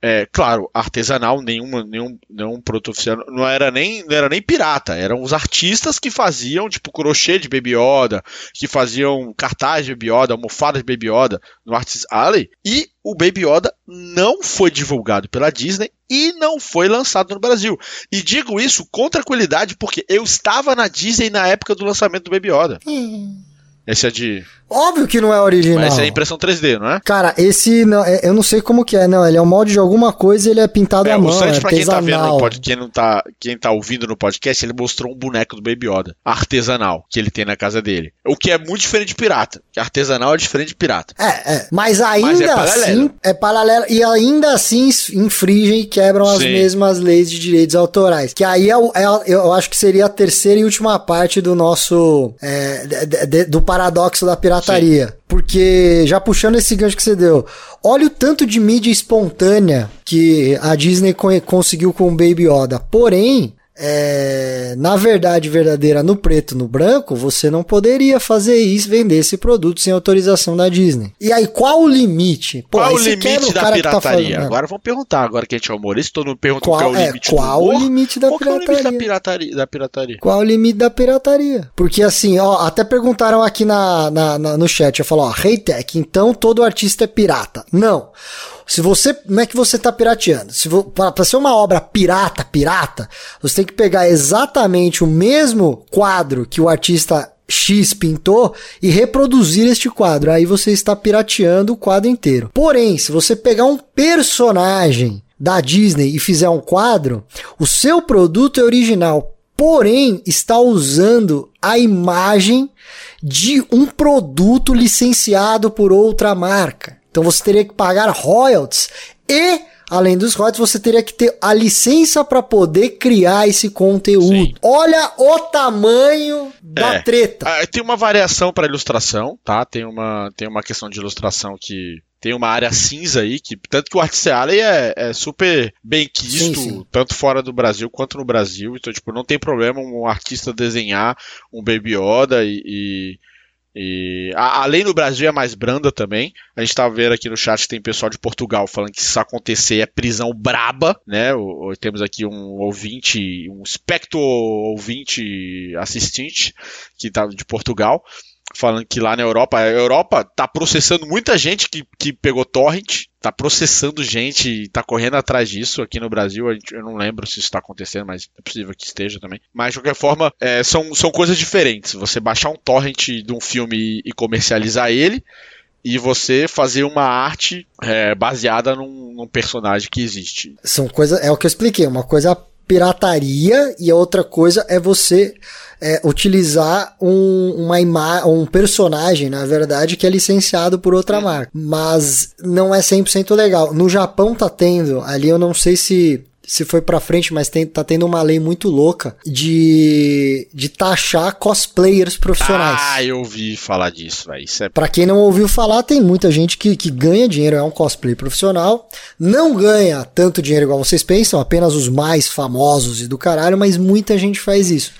Speaker 1: É, claro, artesanal, nenhuma, nenhum, nenhum produto oficial. Não era, nem, não era nem pirata, eram os artistas que faziam, tipo, crochê de Baby Yoda, que faziam cartaz de Baby Yoda, almofada de Baby Yoda no Artist Alley. E o Baby Yoda não foi divulgado pela Disney e não foi lançado no Brasil. E digo isso com tranquilidade porque eu estava na Disney na época do lançamento do Baby Yoda. Esse é de.
Speaker 2: Óbvio que não é original.
Speaker 1: Mas é impressão 3D, não é?
Speaker 2: Cara, esse não, é- eu não sei como que é, não. Ele é um molde de alguma coisa e ele é pintado
Speaker 1: É,
Speaker 2: à
Speaker 1: o
Speaker 2: mão,
Speaker 1: Santi,
Speaker 2: é
Speaker 1: pra quem tá vendo no podcast, quem não tá, quem tá ouvindo no podcast, ele mostrou um boneco do Baby Yoda, artesanal, que ele tem na casa dele. O que é muito diferente de pirata. Que artesanal é diferente de pirata.
Speaker 2: É, é. Mas ainda
Speaker 1: Mas é
Speaker 2: assim é paralelo e ainda assim infringem e quebram as
Speaker 1: Sim.
Speaker 2: mesmas leis de direitos autorais. Que aí é, o- é eu acho que seria a terceira e última parte do nosso é, de- de- do paradoxo da pirataria. Sim. Porque, já puxando esse gancho que você deu, olha o tanto de mídia espontânea que a Disney conseguiu com o Baby Yoda. Porém, é, na verdade verdadeira no preto no branco, você não poderia fazer isso, vender esse produto sem autorização da Disney. E aí, qual o limite?
Speaker 1: Pô, qual o limite da pirataria? Tá agora vamos perguntar, agora que a gente é humorista, todo mundo pergunta
Speaker 2: qual, qual é o limite qual o limite da qual pirataria? É o limite da
Speaker 1: pirataria, da pirataria?
Speaker 2: Qual o limite da pirataria? Porque assim, ó, até perguntaram aqui na, na, na no chat, eu falo, ó, Hey Tech, então todo artista é pirata. Não. Se você, não é que você está pirateando. Se para ser uma obra pirata, pirata, você tem que pegar exatamente o mesmo quadro que o artista X pintou e reproduzir este quadro. Aí você está pirateando o quadro inteiro. Porém, se você pegar um personagem da Disney e fizer um quadro, o seu produto é original, porém está usando a imagem de um produto licenciado por outra marca. Então você teria que pagar royalties e além dos royalties, você teria que ter a licença para poder criar esse conteúdo. Sim. Olha o tamanho da é. treta.
Speaker 1: Ah, tem uma variação para ilustração, tá? Tem uma, tem uma questão de ilustração que tem uma área cinza aí, que tanto que o Art Alley é, é super bem quisto, sim, sim. tanto fora do Brasil quanto no Brasil. Então, tipo, não tem problema um artista desenhar um Baby Yoda e, e e a, a, lei no Brasil é mais branda também. A gente tá vendo aqui no chat tem pessoal de Portugal falando que se isso acontecer é prisão braba, né? O, o, temos aqui um ouvinte, um espectro ouvinte assistente que tá de Portugal falando que lá na Europa, a Europa tá processando muita gente que, que pegou torrent, tá processando gente, tá correndo atrás disso. Aqui no Brasil, eu não lembro se isso está acontecendo, mas é possível que esteja também. Mas de qualquer forma, é, são, são coisas diferentes. Você baixar um torrent de um filme e comercializar ele. E você fazer uma arte é, baseada num, num personagem que existe.
Speaker 2: São coisas. É o que eu expliquei. Uma coisa pirataria e a outra coisa é você é, utilizar um, uma ima um personagem, na verdade, que é licenciado por outra marca. Mas não é 100% legal. No Japão tá tendo, ali eu não sei se se foi pra frente, mas tem, tá tendo uma lei muito louca de, de taxar cosplayers profissionais.
Speaker 1: Ah, eu ouvi falar disso, velho. Isso é...
Speaker 2: Pra quem não ouviu falar, tem muita gente que, que ganha dinheiro, é um cosplay profissional. Não ganha tanto dinheiro igual vocês pensam, apenas os mais famosos e do caralho, mas muita gente faz isso.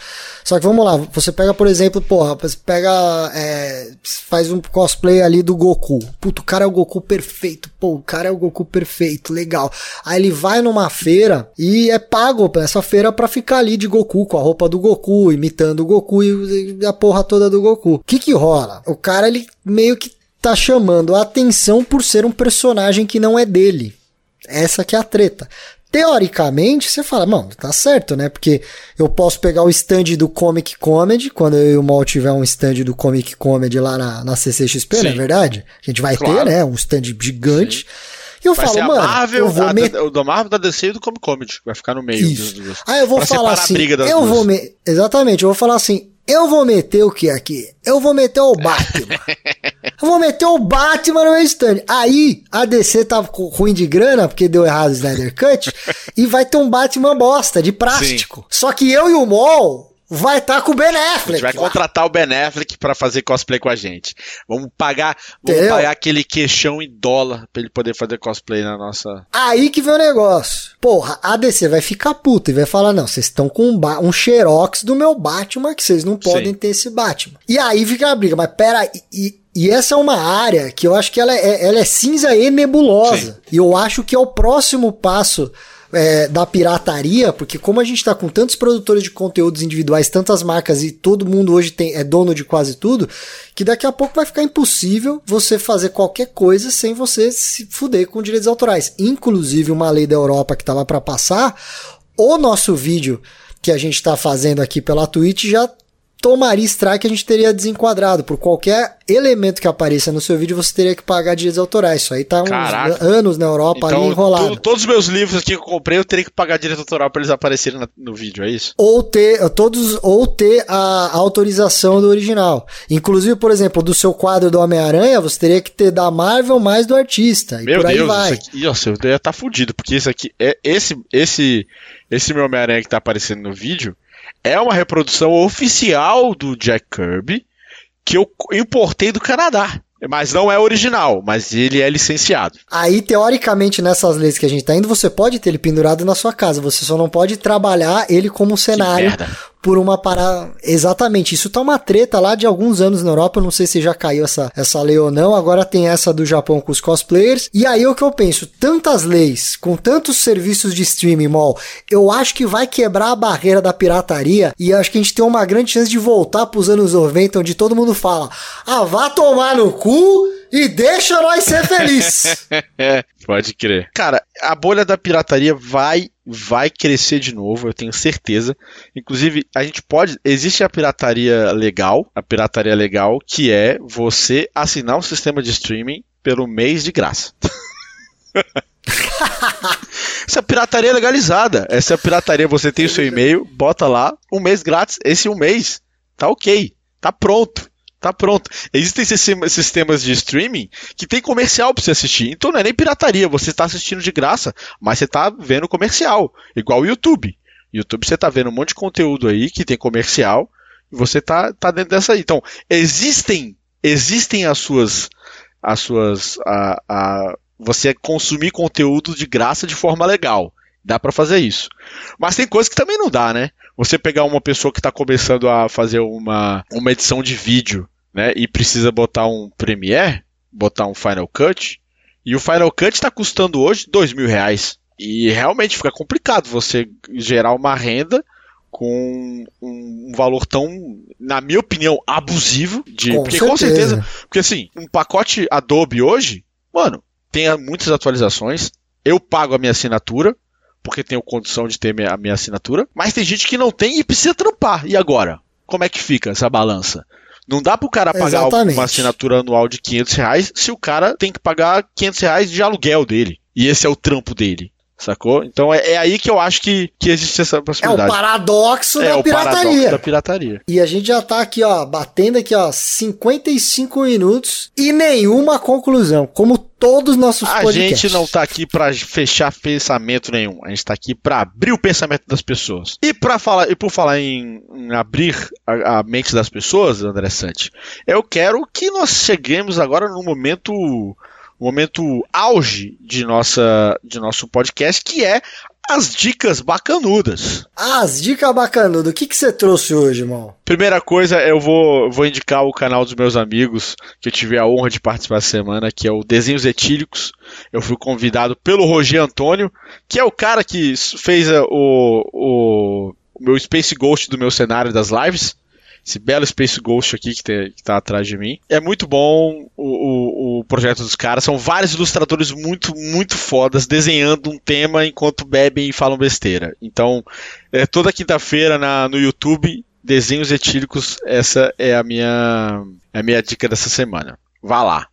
Speaker 2: Só que vamos lá, você pega, por exemplo, porra, você pega. É, faz um cosplay ali do Goku. Puto, o cara é o Goku perfeito. Pô, o cara é o Goku perfeito, legal. Aí ele vai numa feira e é pago essa feira pra ficar ali de Goku, com a roupa do Goku, imitando o Goku e a porra toda do Goku. O que que rola? O cara, ele meio que tá chamando a atenção por ser um personagem que não é dele. Essa que é a treta teoricamente, você fala, mano, tá certo, né? Porque eu posso pegar o stand do Comic Comedy, quando eu e o Mal tiver um stand do Comic Comedy lá na, na CCXP, Sim. não é verdade? A gente vai claro. ter, né? Um stand gigante. Sim. E eu vai falo, mano, Marvel, eu vou
Speaker 1: o do Marvel da DC e do Comic Comedy, vai ficar no meio.
Speaker 2: Isso. Ah, eu vou falar assim, eu duas. vou me... exatamente, eu vou falar assim, eu vou meter o que aqui? Eu vou meter o Batman. eu vou meter o Batman no meu stand. Aí a DC tá ruim de grana, porque deu errado o Snyder Cut, e vai ter um Batman bosta, de plástico. Sim. Só que eu e o Mol vai estar tá com o Ben Affleck. A
Speaker 1: gente vai lá. contratar o Ben Affleck para fazer cosplay com a gente. Vamos pagar, vamos pagar aquele queixão em dólar pra ele poder fazer cosplay na nossa.
Speaker 2: Aí que vem o negócio. Porra, a DC vai ficar puta e vai falar: não, vocês estão com um, um xerox do meu Batman que vocês não podem Sim. ter esse Batman. E aí fica a briga, mas pera, e, e essa é uma área que eu acho que ela é, ela é cinza e nebulosa. Sim. E eu acho que é o próximo passo é, da pirataria, porque como a gente está com tantos produtores de conteúdos individuais, tantas marcas e todo mundo hoje tem, é dono de quase tudo, que daqui a pouco vai ficar impossível você fazer qualquer coisa sem você se fuder com direitos autorais. Inclusive uma lei da Europa que estava para passar, o nosso vídeo que a gente está fazendo aqui pela Twitch já tomaria strike, a gente teria desenquadrado. Por qualquer elemento que apareça no seu vídeo, você teria que pagar direitos autorais. Isso aí tá uns anos na Europa então, ali enrolado.
Speaker 1: todos os meus livros aqui que eu comprei, eu teria que pagar direito autoral para eles aparecerem no, no vídeo, é isso?
Speaker 2: Ou ter, todos, ou ter a, a autorização do original. Inclusive, por exemplo, do seu quadro do Homem-Aranha, você teria que ter da Marvel mais do artista.
Speaker 1: Meu
Speaker 2: por
Speaker 1: aí Deus,
Speaker 2: vai.
Speaker 1: Isso aqui, nossa, eu ia estar tá fudido, porque isso aqui, é, esse, esse, esse meu Homem-Aranha que tá aparecendo no vídeo, é uma reprodução oficial do Jack Kirby que eu importei do Canadá. Mas não é original, mas ele é licenciado.
Speaker 2: Aí, teoricamente, nessas leis que a gente tá indo, você pode ter ele pendurado na sua casa. Você só não pode trabalhar ele como cenário por uma parada. Exatamente. Isso tá uma treta lá de alguns anos na Europa. Eu não sei se já caiu essa, essa lei ou não. Agora tem essa do Japão com os cosplayers. E aí o que eu penso? Tantas leis, com tantos serviços de streaming, mall, eu acho que vai quebrar a barreira da pirataria. E acho que a gente tem uma grande chance de voltar pros anos 90, onde todo mundo fala: ah, vá tomar no cu e deixa nós ser felizes.
Speaker 1: Pode crer. Cara, a bolha da pirataria vai vai crescer de novo, eu tenho certeza. Inclusive, a gente pode. Existe a pirataria legal, a pirataria legal, que é você assinar um sistema de streaming pelo mês de graça. Essa é pirataria legalizada. Essa é a pirataria, você tem o seu e-mail, bota lá, um mês grátis. Esse um mês, tá ok, tá pronto. Tá pronto. Existem sistemas de streaming que tem comercial para você assistir. Então não é nem pirataria, você está assistindo de graça, mas você está vendo comercial. Igual o YouTube. YouTube você está vendo um monte de conteúdo aí que tem comercial e você tá, tá dentro dessa aí. Então, existem existem as suas as suas a, a, você consumir conteúdo de graça de forma legal. Dá para fazer isso. Mas tem coisas que também não dá, né? Você pegar uma pessoa que está começando a fazer uma, uma edição de vídeo né, e precisa botar um Premiere, botar um Final Cut, e o Final Cut está custando hoje dois mil reais. E realmente fica complicado você gerar uma renda com um valor tão, na minha opinião, abusivo. De,
Speaker 2: com
Speaker 1: porque
Speaker 2: certeza.
Speaker 1: com certeza. Porque assim, um pacote Adobe hoje, mano, tem muitas atualizações. Eu pago a minha assinatura, porque tenho condição de ter a minha assinatura. Mas tem gente que não tem e precisa trampar. E agora? Como é que fica essa balança? Não dá pro cara pagar
Speaker 2: Exatamente.
Speaker 1: uma assinatura anual de 500 reais se o cara tem que pagar 500 reais de aluguel dele. E esse é o trampo dele. Sacou? Então é, é aí que eu acho que, que existe essa
Speaker 2: É o
Speaker 1: possibilidade.
Speaker 2: paradoxo
Speaker 1: É
Speaker 2: da
Speaker 1: o paradoxo
Speaker 2: pirataria.
Speaker 1: da pirataria.
Speaker 2: E a gente já tá aqui, ó, batendo aqui, ó, 55 minutos e nenhuma conclusão, como todos os nossos
Speaker 1: A
Speaker 2: podcasts.
Speaker 1: gente não tá aqui pra fechar pensamento nenhum. A gente tá aqui pra abrir o pensamento das pessoas. E para falar, e por falar em, em abrir a, a mente das pessoas, André Sante, eu quero que nós cheguemos agora no momento o momento auge de nossa de nosso podcast, que é as dicas bacanudas.
Speaker 2: As dicas bacanudas. O que que você trouxe hoje, irmão?
Speaker 1: Primeira coisa, eu vou, vou indicar o canal dos meus amigos, que eu tive a honra de participar essa semana, que é o Desenhos Etílicos. Eu fui convidado pelo Roger Antônio, que é o cara que fez a- o, o, o meu Space Ghost do meu cenário das lives. Esse belo Space Ghost aqui que, tem, que tá atrás de mim. É muito bom o, o, o projeto dos caras. São vários ilustradores muito, muito fodas desenhando um tema enquanto bebem e falam besteira. Então, é, toda quinta-feira no YouTube, desenhos etílicos, essa é a minha, é a minha dica dessa semana. Vá lá.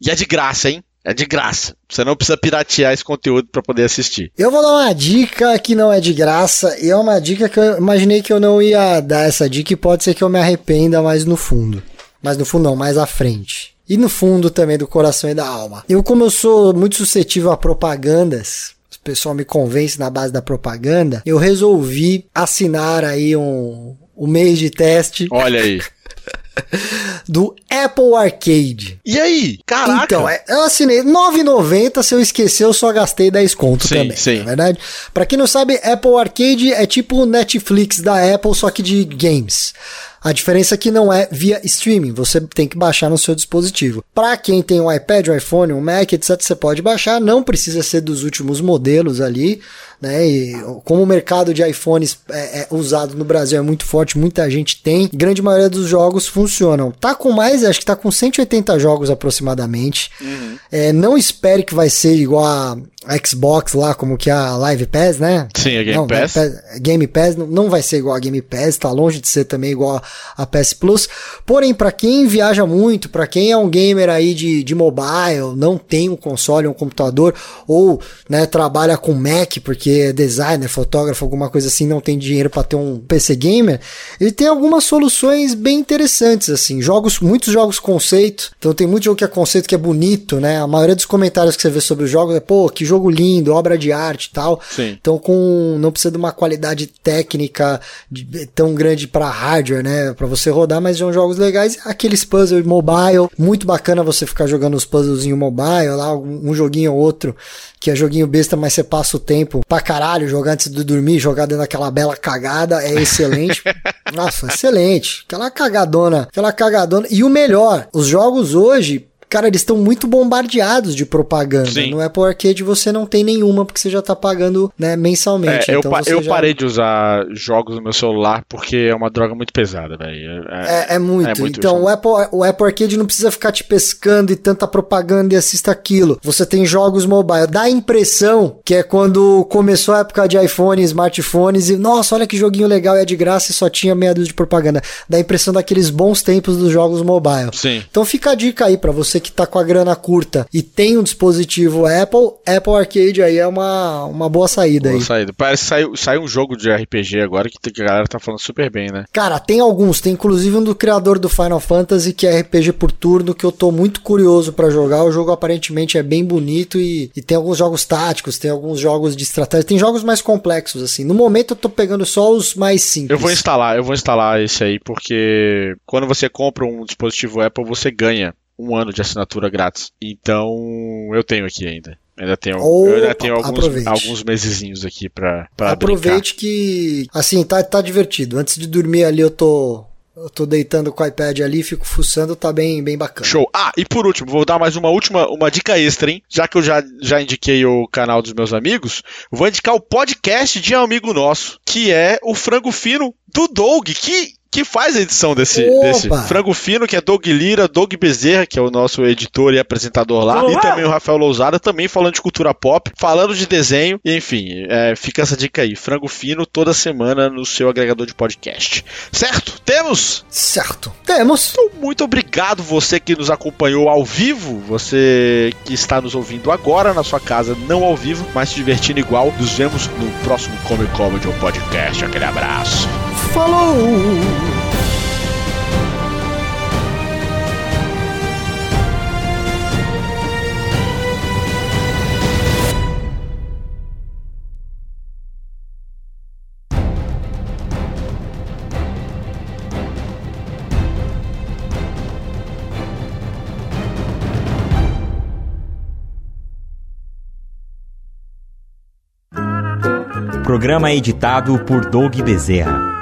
Speaker 1: E é de graça, hein? É de graça. Você não precisa piratear esse conteúdo para poder assistir.
Speaker 2: Eu vou dar uma dica que não é de graça e é uma dica que eu imaginei que eu não ia dar essa dica e pode ser que eu me arrependa mais no fundo. Mas no fundo não, mais à frente. E no fundo também do coração e da alma. Eu, como eu sou muito suscetível a propagandas, o pessoal me convence na base da propaganda, eu resolvi assinar aí um, um mês de teste
Speaker 1: Olha aí.
Speaker 2: do Apple Arcade.
Speaker 1: E aí? Caraca!
Speaker 2: Então, é, eu assinei 9,90. Se eu esquecer, eu só gastei 10 conto
Speaker 1: Sim,
Speaker 2: também.
Speaker 1: sim.
Speaker 2: Na verdade, pra quem não sabe, Apple Arcade é tipo o Netflix da Apple, só que de games. A diferença é que não é via streaming, você tem que baixar no seu dispositivo. Para quem tem um iPad, um iPhone, um Mac, etc, você pode baixar, não precisa ser dos últimos modelos ali, né? E como o mercado de iPhones é, é usado no Brasil é muito forte, muita gente tem, grande maioria dos jogos funcionam. Tá com mais, acho que tá com 180 jogos aproximadamente. É, não espere que vai ser igual a Xbox lá, como que é a Live Pass, né?
Speaker 1: Sim, a Game
Speaker 2: não,
Speaker 1: Pass.
Speaker 2: Live Game Pass não, não vai ser igual a Game Pass, tá longe de ser também igual a PS Plus. Porém, para quem viaja muito, para quem é um gamer aí de, de mobile, não tem um console, um computador, ou né, trabalha com Mac, porque é designer, fotógrafo, alguma coisa assim, não tem dinheiro para ter um PC gamer, ele tem algumas soluções bem interessantes, assim, jogos, muitos jogos conceito, então tem muito jogo que é conceito que é bonito, né? A maioria dos comentários que você vê sobre os jogos é, pô, que jogo lindo, obra de arte e tal.
Speaker 1: Sim.
Speaker 2: Então, com não precisa de uma qualidade técnica de- tão grande para hardware, né? Né, para você rodar, mas são jogos legais. Aqueles puzzles mobile, muito bacana você ficar jogando os puzzles em mobile, lá um joguinho ou outro que é joguinho besta, mas você passa o tempo pra caralho, jogar antes de dormir, jogar dentro daquela bela cagada, é excelente. Nossa, excelente. Aquela cagadona, aquela cagadona. E o melhor, os jogos hoje, Cara, eles estão muito bombardeados de propaganda. Sim. No Apple Arcade você não tem nenhuma, porque você já tá pagando né, mensalmente.
Speaker 1: É,
Speaker 2: então
Speaker 1: eu, eu
Speaker 2: já...
Speaker 1: parei de usar jogos no meu celular porque é uma droga muito pesada, velho.
Speaker 2: É, é, é, muito. é, muito. Então o Apple, o Apple Arcade não precisa ficar te pescando e tanta propaganda e assista aquilo. Você tem jogos mobile. Dá a impressão que é quando começou a época de iPhone, smartphones e, nossa, olha que joguinho legal, é de graça e só tinha meia dúzia de propaganda. Dá a impressão daqueles bons tempos dos jogos mobile.
Speaker 1: Sim.
Speaker 2: Então fica a dica aí para você você que tá com a grana curta e tem um dispositivo Apple, Apple Arcade aí é uma, uma boa saída boa aí.
Speaker 1: saída. Parece que saiu, saiu um jogo de RPG agora que a galera tá falando super bem, né?
Speaker 2: Cara, tem alguns. Tem inclusive um do criador do Final Fantasy que é RPG por turno que eu tô muito curioso para jogar. O jogo aparentemente é bem bonito e, e tem alguns jogos táticos, tem alguns jogos de estratégia, tem jogos mais complexos assim. No momento eu tô pegando só os mais simples.
Speaker 1: Eu vou instalar, eu vou instalar esse aí porque quando você compra um dispositivo Apple você ganha um ano de assinatura grátis. Então eu tenho aqui ainda. Ainda tenho, eu ainda tenho alguns, alguns mesezinhos aqui pra, pra
Speaker 2: Aproveite brincar. que, assim, tá, tá divertido. Antes de dormir ali eu tô eu tô deitando com o iPad ali, fico fuçando, tá bem, bem bacana.
Speaker 1: Show. Ah, e por último, vou dar mais uma última, uma dica extra, hein? Já que eu já, já indiquei o canal dos meus amigos, vou indicar o podcast de um amigo nosso, que é o Frango Fino do Doug, que que faz a edição desse, desse Frango Fino, que é Doug Lira, Doug Bezerra, que é o nosso editor e apresentador lá, Olá. e também o Rafael Lousada, também falando de cultura pop, falando de desenho, enfim, é, fica essa dica aí, Frango Fino toda semana no seu agregador de podcast. Certo? Temos?
Speaker 2: Certo. Temos.
Speaker 1: Então, muito obrigado você que nos acompanhou ao vivo, você que está nos ouvindo agora na sua casa, não ao vivo, mas se divertindo igual. Nos vemos no próximo Comic Comedy Podcast. Aquele abraço.
Speaker 2: Falou!
Speaker 4: Programa editado por Doug Bezerra.